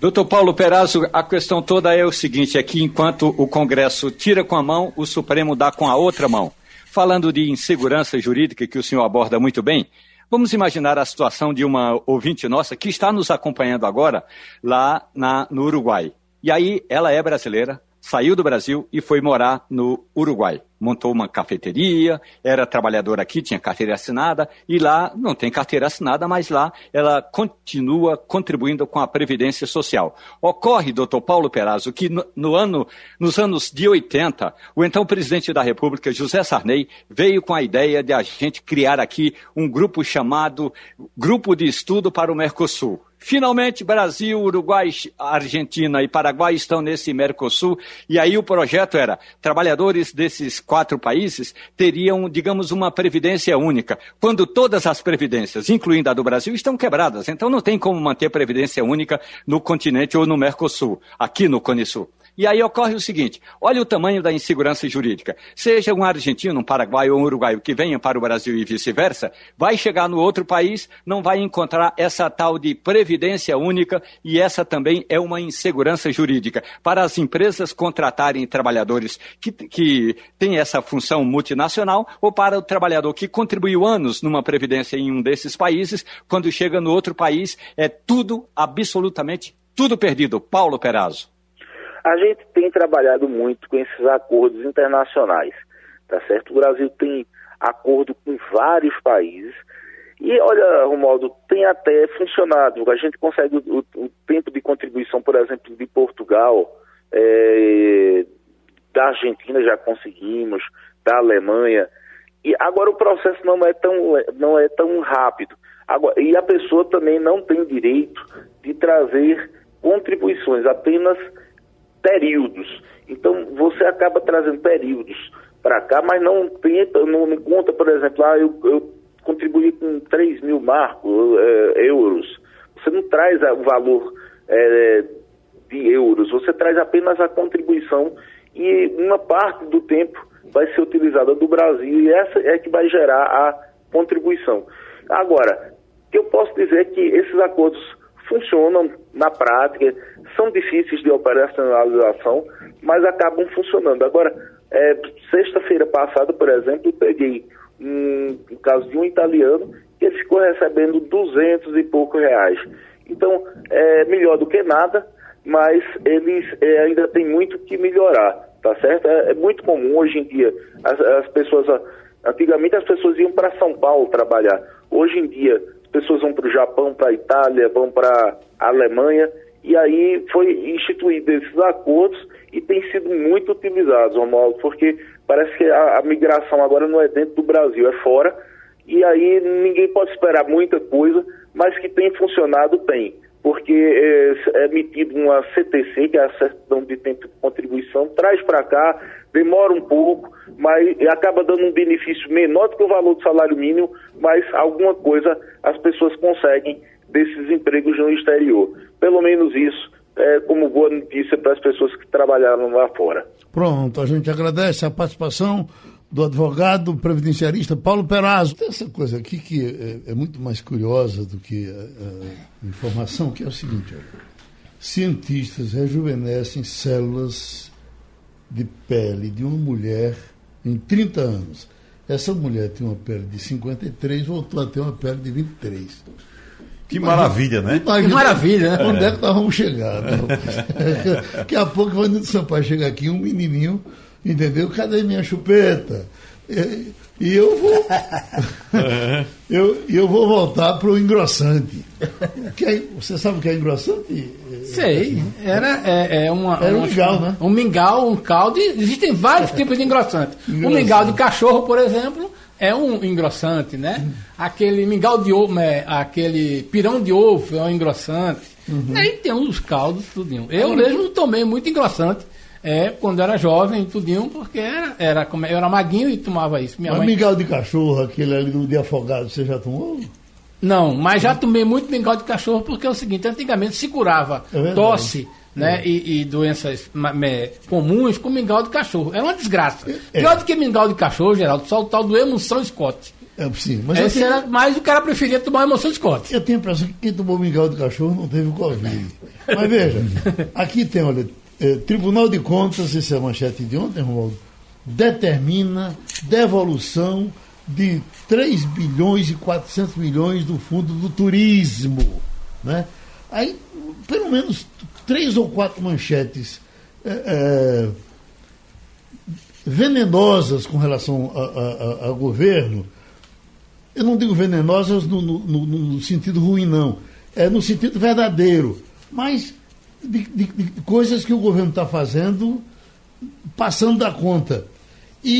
Speaker 7: Doutor Paulo Perazzo, a questão toda é o seguinte: é que enquanto o Congresso tira com a mão, o Supremo dá com a outra mão. Falando de insegurança jurídica, que o senhor aborda muito bem, vamos imaginar a situação de uma ouvinte nossa que está nos acompanhando agora lá na, no Uruguai. E aí, ela é brasileira, saiu do Brasil e foi morar no Uruguai. Montou uma cafeteria, era trabalhadora aqui, tinha carteira assinada, e lá não tem carteira assinada, mas lá ela continua contribuindo com a Previdência Social. Ocorre, doutor Paulo Perazzo, que no, no ano, nos anos de 80, o então presidente da República, José Sarney, veio com a ideia de a gente criar aqui um grupo chamado Grupo de Estudo para o Mercosul. Finalmente, Brasil, Uruguai, Argentina e Paraguai estão nesse Mercosul. E aí o projeto era: trabalhadores desses quatro países teriam, digamos, uma previdência única. Quando todas as previdências, incluindo a do Brasil, estão quebradas. Então não tem como manter previdência única no continente ou no Mercosul, aqui no Conisul. E aí ocorre o seguinte: olha o tamanho da insegurança jurídica. Seja um argentino, um paraguaio ou um uruguaio que venha para o Brasil e vice-versa, vai chegar no outro país, não vai encontrar essa tal de previdência única e essa também é uma insegurança jurídica. Para as empresas contratarem trabalhadores que, que têm essa função multinacional ou para o trabalhador que contribuiu anos numa previdência em um desses países, quando chega no outro país, é tudo, absolutamente tudo perdido. Paulo Perazzo.
Speaker 8: A gente tem trabalhado muito com esses acordos internacionais, tá certo? O Brasil tem acordo com vários países e olha, Romualdo, tem até funcionado. A gente consegue o, o tempo de contribuição, por exemplo, de Portugal, é, da Argentina já conseguimos, da Alemanha. E agora o processo não é tão, não é tão rápido. Agora, e a pessoa também não tem direito de trazer contribuições, apenas períodos. Então você acaba trazendo períodos para cá, mas não tenta, não, não conta, por exemplo, ah, eu, eu contribuí com 3 mil marcos, é, euros. Você não traz o valor é, de euros, você traz apenas a contribuição e uma parte do tempo vai ser utilizada do Brasil e essa é que vai gerar a contribuição. Agora, eu posso dizer é que esses acordos funcionam na prática, são difíceis de operacionalização, mas acabam funcionando. Agora, é, sexta-feira passada, por exemplo, peguei um, um, caso de um italiano que ficou recebendo 200 e poucos reais. Então, é melhor do que nada, mas eles é, ainda têm muito que melhorar, tá certo? É, é muito comum hoje em dia, as, as pessoas, antigamente as pessoas iam para São Paulo trabalhar, hoje em dia pessoas vão para o Japão, para a Itália, vão para a Alemanha, e aí foi instituído esses acordos e tem sido muito utilizados, Romualdo, porque parece que a, a, migração agora não é dentro do Brasil, é fora, e aí ninguém pode esperar muita coisa, mas que tem funcionado, tem. Porque é, é emitido uma CTC, que é a certidão de tempo de contribuição, traz para cá, demora um pouco, mas acaba dando um benefício menor do que o valor do salário mínimo, mas alguma coisa as pessoas conseguem desses empregos no exterior. Pelo menos isso é como boa notícia para as pessoas que trabalharam lá fora.
Speaker 2: Pronto, a gente agradece a participação do advogado previdenciarista Paulo Perazzo. Tem essa coisa aqui que é, é muito mais curiosa do que a, a informação, que é o seguinte: olha, cientistas rejuvenescem células de pele de uma mulher em 30 anos. Essa mulher tinha uma pele de 53, voltou a ter uma pele de 23.
Speaker 5: Que maravilha, né?
Speaker 2: Imagina, que maravilha, né? Onde é que nós vamos chegar? Daqui a pouco vai do Sampaio chegar aqui, um menininho, entendeu? Cadê minha chupeta? É, e eu vou. eu, eu vou voltar para o engrossante. Que é, você sabe o que é engrossante?
Speaker 9: Sei. Era, é, é uma,
Speaker 2: Era um mingau, né?
Speaker 9: Um mingau, um caldo. e Existem vários tipos de engrossante. O
Speaker 2: Engrossante.
Speaker 9: mingau de cachorro, por exemplo, é um engrossante, né? Aquele mingau de ovo, é, aquele pirão de ovo é um engrossante. Aí tem uns caldos, tudinho. Eu mesmo tomei muito engrossante. É, quando era jovem, tudinho, porque era, era, como- eu era maguinho e tomava isso. Minha
Speaker 2: Mas
Speaker 9: mãe...
Speaker 2: mingau de cachorro, aquele ali do de afogado, você já tomou?
Speaker 9: Não, mas já tomei muito mingau de cachorro porque é o seguinte, antigamente se curava
Speaker 2: É
Speaker 9: tosse né, e, e doenças comuns com mingau de cachorro. Era uma desgraça.
Speaker 2: É.
Speaker 9: Pior do que mingau de cachorro, Geraldo, só o tal do emoção Scott.
Speaker 2: É, sim, mas
Speaker 9: Esse
Speaker 2: tenho,
Speaker 9: era, mas o cara preferia tomar emoção Scott.
Speaker 2: eu tenho a impressão que quem tomou mingau de cachorro não teve Covid. Mas veja, aqui tem, olha, é, Tribunal de Contas, essa é a manchete de ontem, Romualdo, determina devolução de 3 bilhões e 400 milhões do Fundo do Turismo. Né? Aí, pelo menos três ou quatro manchetes é, venenosas com relação ao governo. Eu não digo venenosas no, no- no- sentido ruim, não. É no sentido verdadeiro. Mas de, de- de coisas que o governo está fazendo passando da conta. E,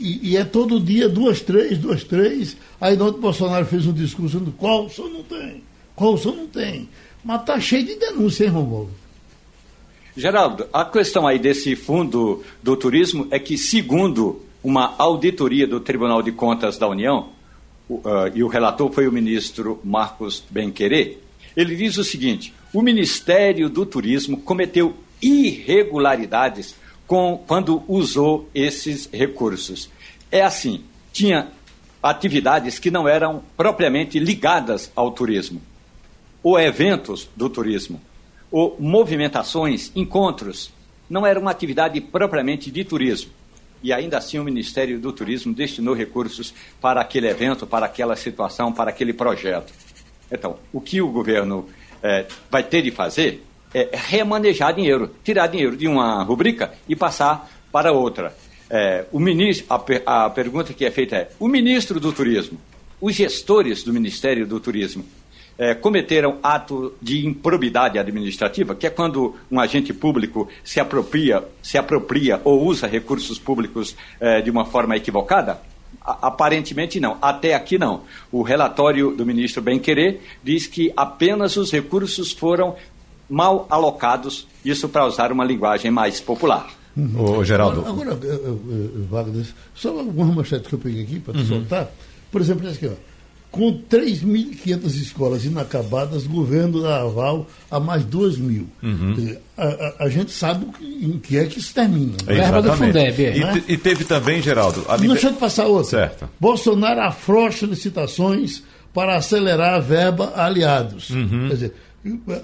Speaker 2: e- e é todo dia duas, três, duas, três. Aí ontem Bolsonaro fez um discurso dizendo qual o senhor não tem, qual o senhor não tem. Mas está cheio de denúncia, hein, Romualdo?
Speaker 7: Geraldo, a questão aí desse fundo do turismo é que, segundo uma auditoria do Tribunal de Contas da União, o, ah, e o relator foi o ministro Marcos Benquerê, ele diz o seguinte: o Ministério do Turismo cometeu irregularidades com, quando usou esses recursos. É assim, tinha atividades que não eram propriamente ligadas ao turismo ou eventos do turismo, ou movimentações, encontros, não era uma atividade propriamente de turismo. E ainda assim o Ministério do Turismo destinou recursos para aquele evento, para aquela situação, para aquele projeto. Então, o que o governo eh, vai ter de fazer é remanejar dinheiro, tirar dinheiro de uma rubrica e passar para outra. Eh, o ministro, a, a pergunta que é feita é: o ministro do Turismo, os gestores do Ministério do Turismo, eh, cometeram ato de improbidade administrativa, que é quando um agente público se apropria, se apropria ou usa recursos públicos eh, de uma forma equivocada? Aparentemente não, até aqui não. O relatório do ministro Benquerê diz que apenas os recursos foram mal alocados, isso para usar uma linguagem mais popular.
Speaker 5: Ô, Geraldo.
Speaker 2: Agora, Wagner, só algumas manchetes que eu peguei aqui para te soltar. Por exemplo, essa aqui, ó. Com 3.500 escolas inacabadas, governo dá aval a mais 2 mil. Dizer, a, a- a gente sabe o que- em que é que isso termina. né?
Speaker 9: Verba do. Fundeb, é.
Speaker 5: E, te- e teve também, Geraldo, a
Speaker 2: Não
Speaker 5: liber-
Speaker 2: deixa eu te passar outra.
Speaker 5: Certo.
Speaker 2: Bolsonaro afrouxa licitações para acelerar a verba a aliados.
Speaker 5: Uhum.
Speaker 2: Quer dizer,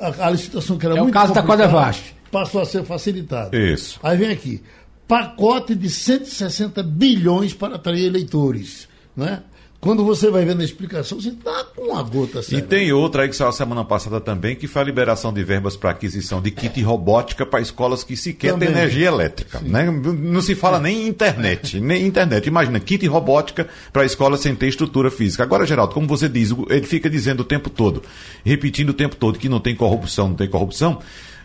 Speaker 2: a, a licitação que era
Speaker 9: É o
Speaker 2: muito
Speaker 9: caso da
Speaker 2: complicada
Speaker 9: Codevasf.
Speaker 2: passou a ser facilitada.
Speaker 5: Isso.
Speaker 2: Aí vem aqui, pacote de 160 bilhões para atrair eleitores. Né? Quando você vai ver na explicação, você está com uma gota
Speaker 5: E
Speaker 2: séria.
Speaker 5: tem outra aí que saiu semana passada também, que foi a liberação de verbas para aquisição de kit robótica para escolas que sequer
Speaker 2: Também.
Speaker 5: têm energia elétrica. Né? Não se fala nem em internet, nem internet. Imagina, kit robótica para escolas sem ter estrutura física. Agora, Geraldo, como você diz, ele fica dizendo o tempo todo, repetindo o tempo todo que não tem corrupção, não tem corrupção.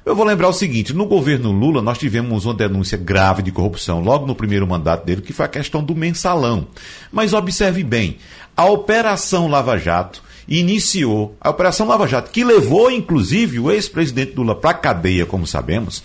Speaker 5: Eu vou lembrar o seguinte: no governo Lula, nós tivemos uma denúncia grave de corrupção logo no primeiro mandato dele, que foi a questão do mensalão. Mas observe bem: a Operação Lava Jato iniciou, a Operação Lava Jato, que levou inclusive o ex-presidente Lula para a cadeia, como sabemos,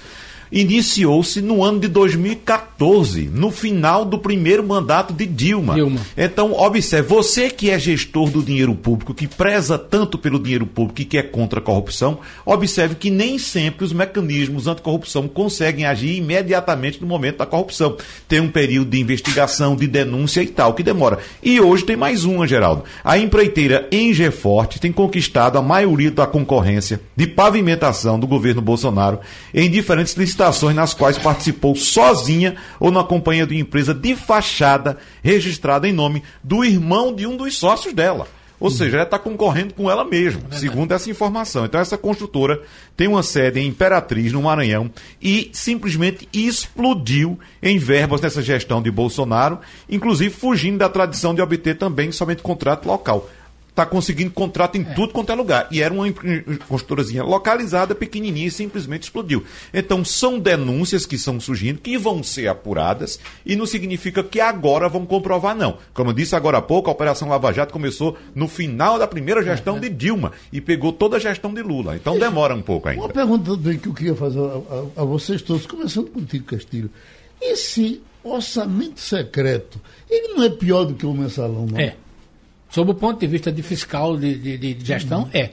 Speaker 5: iniciou-se no ano de 2014, no final do primeiro mandato de Dilma.
Speaker 9: Dilma.
Speaker 5: Então, observe, você que é gestor do dinheiro público, que preza tanto pelo dinheiro público e que é contra a corrupção, observe que nem sempre os mecanismos anticorrupção conseguem agir imediatamente no momento da corrupção. Tem um período de investigação, de denúncia e tal, que demora. E hoje tem mais uma, Geraldo. A empreiteira Engeforte tem conquistado a maioria da concorrência de pavimentação do governo Bolsonaro em diferentes licitações nas quais participou sozinha ou na companhia de uma empresa de fachada registrada em nome do irmão de um dos sócios dela. Ou seja, ela está concorrendo com ela mesma, segundo essa informação. Então, essa construtora tem uma sede em Imperatriz, no Maranhão, e simplesmente explodiu em verbas nessa gestão de Bolsonaro, inclusive fugindo da tradição de obter também somente contrato local está conseguindo contrato em é. tudo quanto é lugar. E era uma construtorazinha localizada, pequenininha, e simplesmente explodiu. Então, são denúncias que estão surgindo, que vão ser apuradas, e não significa que agora vão comprovar, não. Como eu disse agora há pouco, a Operação Lava Jato começou no final da primeira gestão de Dilma e pegou toda a gestão de Lula. Então, demora um pouco ainda.
Speaker 2: Uma pergunta também que eu queria fazer a, a, a vocês todos, começando contigo, Castilho. Esse orçamento secreto, ele não é pior do que o mensalão, não?
Speaker 9: É. Sob o ponto de vista de fiscal, de, de, de gestão, uhum. é.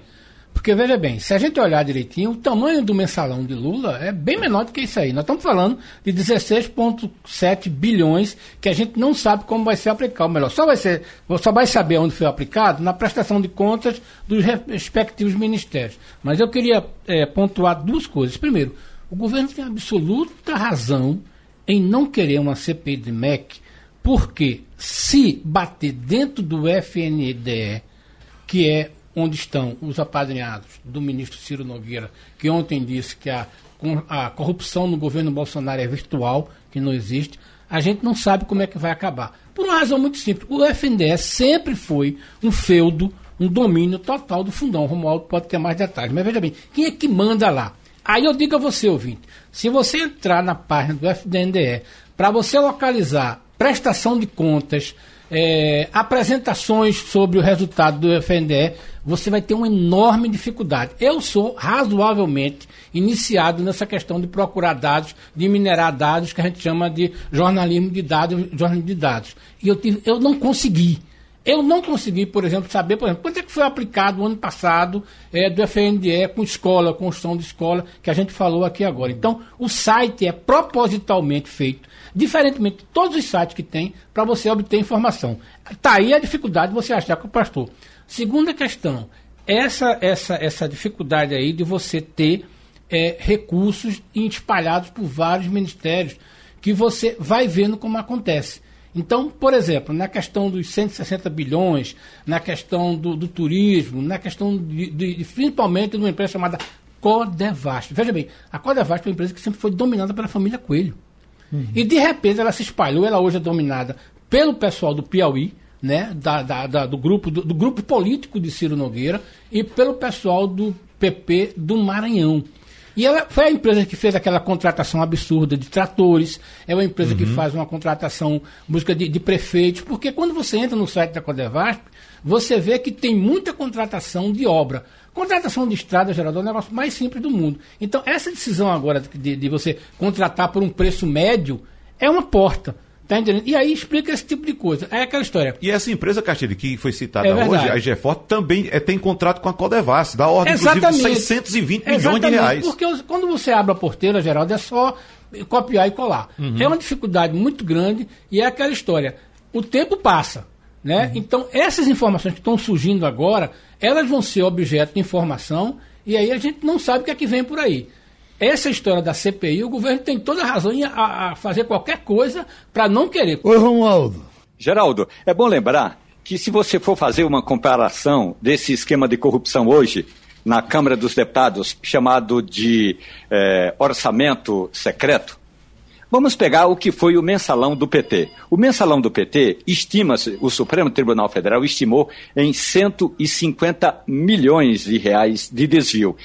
Speaker 9: Porque, veja bem, se a gente olhar direitinho, o tamanho do mensalão de Lula é bem menor do que isso aí. Nós estamos falando de 16,7 bilhões que a gente não sabe como vai ser aplicado. Ou melhor, só vai, ser, só vai saber onde foi aplicado na prestação de contas dos respectivos ministérios. Mas eu queria é, pontuar duas coisas. Primeiro, o governo tem absoluta razão em não querer uma CPI de MEC porque se bater dentro do FNDE, que é onde estão os apadrinhados do ministro Ciro Nogueira, que ontem disse que a, a corrupção no governo Bolsonaro é virtual, que não existe, a gente não sabe como é que vai acabar. Por uma razão muito simples. O FNDE sempre foi um feudo, um domínio total do fundão. O Romualdo pode ter mais detalhes. Mas veja bem, quem é que manda lá? Aí eu digo a você, ouvinte, se você entrar na página do FNDE, para você localizar prestação de contas, é, apresentações sobre o resultado do FNDE, você vai ter uma enorme dificuldade. Eu sou razoavelmente iniciado nessa questão de procurar dados, de minerar dados, que a gente chama de jornalismo de dados, jornalismo de dados. E eu, tive, eu não consegui. Eu não consegui, por exemplo, saber, por exemplo, quanto é que foi aplicado o ano passado é, do FNDE com escola, construção de escola, que a gente falou aqui agora. Então, o site é propositalmente feito diferentemente de todos os sites que tem, para você obter informação. Está aí a dificuldade de você achar que o pastor. Segunda questão, essa, essa, essa dificuldade aí de você ter é, recursos espalhados por vários ministérios, que você vai vendo como acontece. Então, por exemplo, na questão dos 160 bilhões, na questão do, do turismo, na questão de, de, principalmente de uma empresa chamada Codevast. Veja bem, a Codevast é uma empresa que sempre foi dominada pela família Coelho. Uhum. E de repente ela se espalhou, ela hoje é dominada pelo pessoal do Piauí, né, da, da, da do, grupo, do, do, grupo político de Ciro Nogueira e pelo pessoal do PP do Maranhão. E ela foi a empresa que fez aquela contratação absurda de tratores, é uma empresa uhum. que faz uma contratação, busca de, de, prefeitos, porque quando você entra no site da Codevasp, você vê que tem muita contratação de obra. Contratação de estrada, gerador, é o negócio mais simples do mundo. Então, essa decisão agora de, de você contratar por um preço médio é uma porta. Tá entendendo? E aí explica esse tipo de coisa. É aquela história.
Speaker 5: E essa empresa, Castilho, que foi citada é hoje, a GeFort, também é, tem contrato com a Codevas, da ordem, Exatamente. inclusive, de 620 Exatamente. milhões de reais.
Speaker 9: Porque quando você abre a porteira, Geraldo, é só copiar e colar. Uhum. É uma dificuldade muito grande e é aquela história. O tempo passa. Né? Uhum. Então, essas informações que estão surgindo agora, elas vão ser objeto de informação e aí a gente não sabe o que é que vem por aí. Essa história da CPI, o governo tem toda a razão em a, a fazer qualquer coisa para não querer.
Speaker 2: Oi, Romualdo.
Speaker 7: Geraldo, é bom lembrar que se você for fazer uma comparação desse esquema de corrupção hoje na Câmara dos Deputados, chamado de é, orçamento secreto, Vamos pegar o que foi o mensalão do PT. O mensalão do PT estima-se, o Supremo Tribunal Federal estimou em 150 milhões de reais de desvio.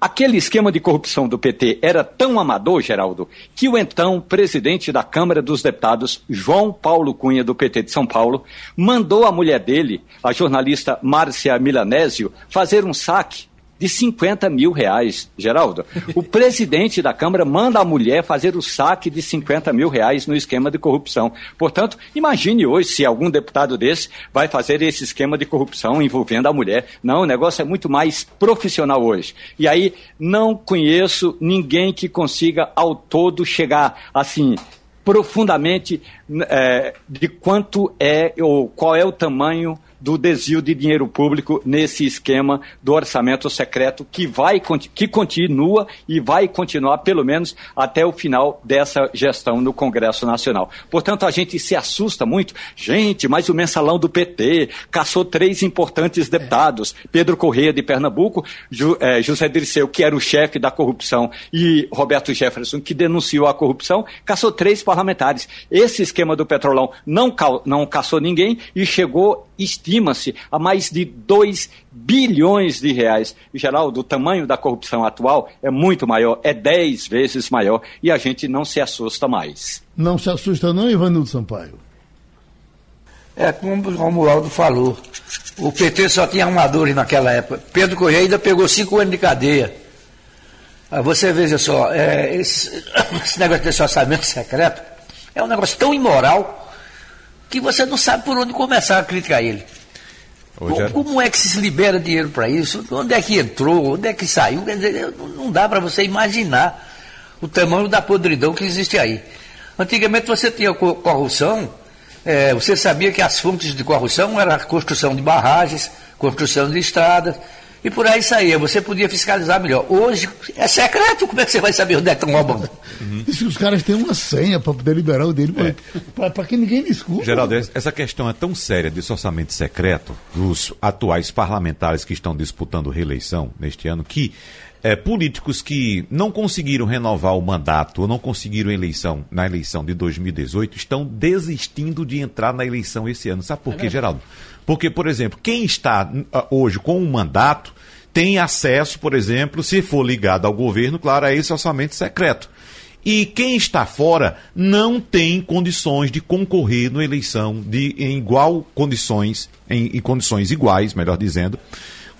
Speaker 7: Aquele esquema de corrupção do PT era tão amador, Geraldo, que o então presidente da Câmara dos Deputados, João Paulo Cunha, do PT de São Paulo, mandou a mulher dele, a jornalista Márcia Milanésio, fazer um saque de 50 mil reais, Geraldo. O presidente da Câmara manda a mulher fazer o saque de 50 mil reais no esquema de corrupção. Portanto, imagine hoje se algum deputado desse vai fazer esse esquema de corrupção envolvendo a mulher. Não, o negócio é muito mais profissional hoje. E aí, não conheço ninguém que consiga ao todo chegar assim profundamente é, de quanto é ou qual é o tamanho do desvio de dinheiro público nesse esquema do orçamento secreto que vai que continua e vai continuar pelo menos até o final dessa gestão no Congresso Nacional. Portanto, a gente se assusta muito. Gente, mas o mensalão do PT caçou três importantes deputados: Pedro Correia de Pernambuco, eh, José Dirceu, que era o chefe da corrupção, e Roberto Jefferson, que denunciou a corrupção, caçou três parlamentares. Esse esquema do Petrolão não, não caçou ninguém e chegou, estima-se, a mais de 2 bilhões de reais. Em geral, o tamanho da corrupção atual é muito maior, é 10 vezes maior, e a gente não se assusta mais.
Speaker 2: Não se assusta não, Ivanildo Sampaio?
Speaker 4: É como o Romualdo falou. O PT só tinha armadores naquela época. Pedro Correia ainda pegou cinco anos de cadeia. Aí você veja só, é, esse, esse negócio desse orçamento secreto é um negócio tão imoral que você não sabe por onde começar a criticar ele. Como, como, é que se libera dinheiro para isso? Onde é que entrou? Onde é que saiu? Quer dizer, não dá para você imaginar o tamanho da podridão que existe aí. Antigamente você tinha corrupção, é, você sabia que as fontes de corrupção eram a construção de barragens, construção de estradas, e por aí saía. Você podia fiscalizar melhor. Hoje é secreto, como é que você vai saber onde é que estão roubando?
Speaker 2: Uhum. E se os caras têm uma senha para poder liberar o dele, é. para que ninguém escute.
Speaker 5: Geraldo, essa questão é tão séria desse orçamento secreto dos atuais parlamentares que estão disputando reeleição neste ano que é, políticos que não conseguiram renovar o mandato ou não conseguiram eleição na eleição de 2018 estão desistindo de entrar na eleição esse ano. Sabe por quê, Geraldo? Porque, por exemplo, quem está uh, hoje com um mandato tem acesso, por exemplo, se for ligado ao governo, claro, a esse orçamento secreto. E quem está fora não tem condições de concorrer na eleição de, em igual condições, em, em condições iguais, melhor dizendo,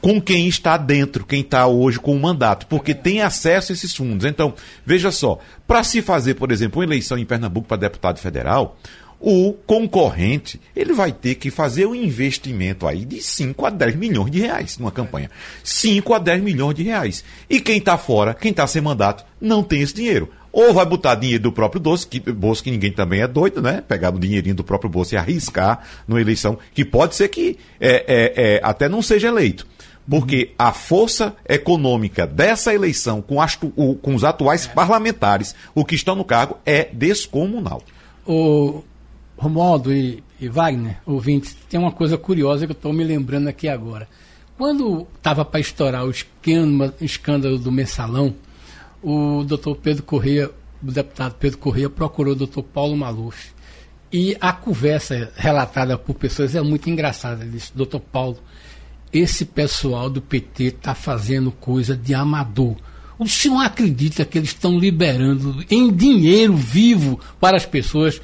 Speaker 5: com quem está dentro, quem está hoje com o mandato, porque tem acesso a esses fundos. Então, veja só, para se fazer, por exemplo, uma eleição em Pernambuco para deputado federal, o concorrente ele vai ter que fazer um investimento aí de 5 a 10 milhões de reais numa campanha. 5 a 10 milhões de reais. E quem está fora, quem está sem mandato, não tem esse dinheiro. Ou vai botar dinheiro do próprio bolso, que, bolso que ninguém também é doido, né? Pegar o dinheirinho do próprio bolso e arriscar numa eleição, que pode ser que é, é, é, até não seja eleito. Porque a força econômica dessa eleição com, as, com os atuais parlamentares, o que estão no cargo, é descomunal.
Speaker 9: O, Romualdo e, e Wagner, ouvintes, tem uma coisa curiosa que eu estou me lembrando aqui agora. Quando estava para estourar o escândalo do mensalão, o doutor Pedro Correia, o deputado Pedro Correia, procurou o doutor Paulo Maluf. E a conversa relatada por pessoas é muito engraçada. Ele disse, doutor Paulo, esse pessoal do PT está fazendo coisa de amador. O senhor acredita que eles estão liberando em dinheiro vivo para as pessoas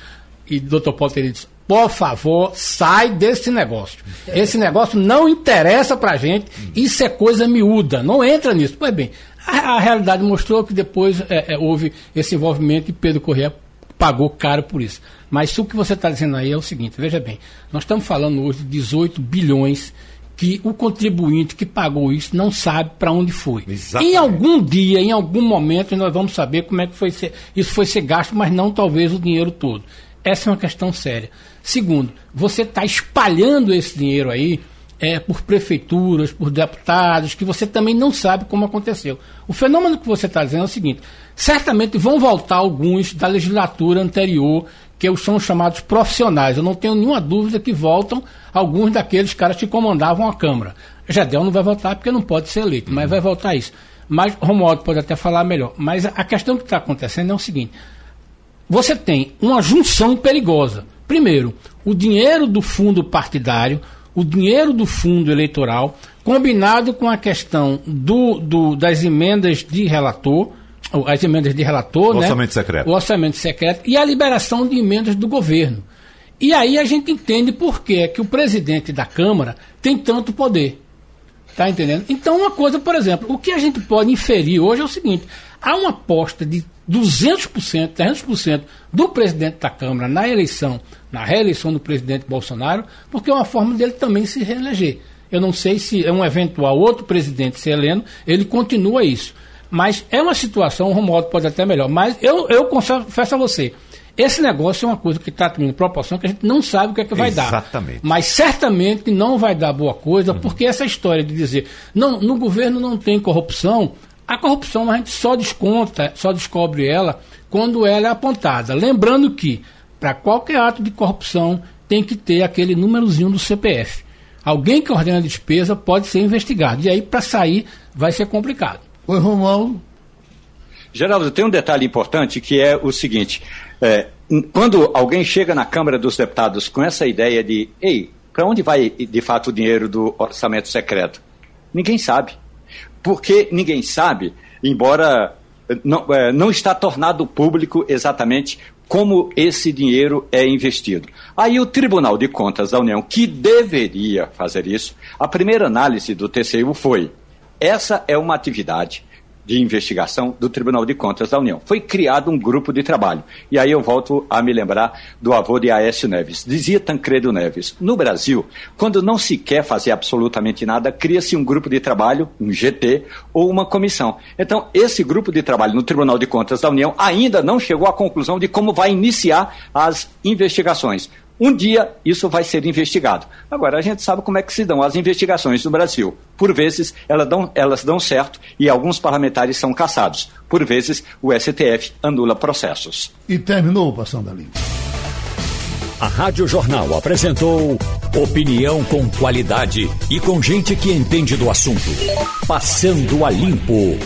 Speaker 9: e doutor Paulo teria dito, por favor, sai desse negócio. Esse negócio não interessa pra gente, isso é coisa miúda, não entra nisso. Pois bem, a, a realidade mostrou que depois é, é, houve esse envolvimento e Pedro Corrêa pagou caro por isso. Mas o que você está dizendo aí é o seguinte, veja bem, nós estamos falando hoje de 18 bilhões que o contribuinte que pagou isso não sabe para onde foi. Exatamente. Em algum dia, em algum momento, nós vamos saber como é que foi ser, isso foi ser gasto, mas não talvez o dinheiro todo. Essa é uma questão séria. Segundo, você está espalhando esse dinheiro aí é, por prefeituras, por deputados, que você também não sabe como aconteceu. O fenômeno que você está dizendo é o seguinte: certamente vão voltar alguns da legislatura anterior, que são chamados profissionais. Eu não tenho nenhuma dúvida que voltam alguns daqueles caras que comandavam a Câmara. Jadel não vai voltar porque não pode ser eleito, mas vai voltar isso. Mas Romualdo pode até falar melhor. Mas a questão que está acontecendo é o seguinte: você tem uma junção perigosa. Primeiro, o dinheiro do fundo partidário, o dinheiro do fundo eleitoral, combinado com a questão do, do das emendas de relator, as emendas de relator, o
Speaker 5: né? orçamento secreto.
Speaker 9: O orçamento secreto e a liberação de emendas do governo. E aí a gente entende por que, é que o presidente da Câmara tem tanto poder. Tá entendendo? Então, uma coisa, por exemplo, o que a gente pode inferir hoje é o seguinte: há uma aposta de 200%, 300% do presidente da Câmara na eleição, na reeleição do presidente Bolsonaro, porque é uma forma dele também se reeleger. Eu não sei se é um eventual outro presidente se Heleno, ele continua isso. Mas é uma situação, o Romualdo pode até melhor, mas eu, eu confesso a você, esse negócio é uma coisa que está tomando proporção que a gente não sabe o que é que vai
Speaker 5: Exatamente.
Speaker 9: dar.
Speaker 5: Exatamente.
Speaker 9: Mas certamente não vai dar boa coisa, uhum. porque essa história de dizer, não, no governo não tem corrupção, a corrupção a gente só desconta, só descobre ela quando ela é apontada. Lembrando que, para qualquer ato de corrupção, tem que ter aquele númerozinho do CPF. Alguém que ordena a despesa pode ser investigado. E aí, para sair, vai ser complicado.
Speaker 2: Oi, Romualdo.
Speaker 7: Geraldo, tem um detalhe importante que é o seguinte: é, quando alguém chega na Câmara dos Deputados com essa ideia de, ei, para onde vai de fato o dinheiro do orçamento secreto? Ninguém sabe. Porque ninguém sabe, embora não, é, não está tornado público exatamente como esse dinheiro é investido. Aí o Tribunal de Contas da União, que deveria fazer isso, a primeira análise do TCU foi: essa é uma atividade de investigação do Tribunal de Contas da União. Foi criado um grupo de trabalho. E aí eu volto a me lembrar do avô de Aécio Neves. Dizia Tancredo Neves: no Brasil, quando não se quer fazer absolutamente nada, cria-se um grupo de trabalho, um GT ou uma comissão. Então, esse grupo de trabalho no Tribunal de Contas da União ainda não chegou à conclusão de como vai iniciar as investigações. Um dia isso vai ser investigado. Agora, a gente sabe como é que se dão as investigações no Brasil. Por vezes, elas dão, elas dão certo e alguns parlamentares são caçados. Por vezes, o STF anula processos.
Speaker 2: E terminou o Passando a Limpo.
Speaker 1: A Rádio Jornal apresentou opinião com qualidade e com gente que entende do assunto. Passando a Limpo.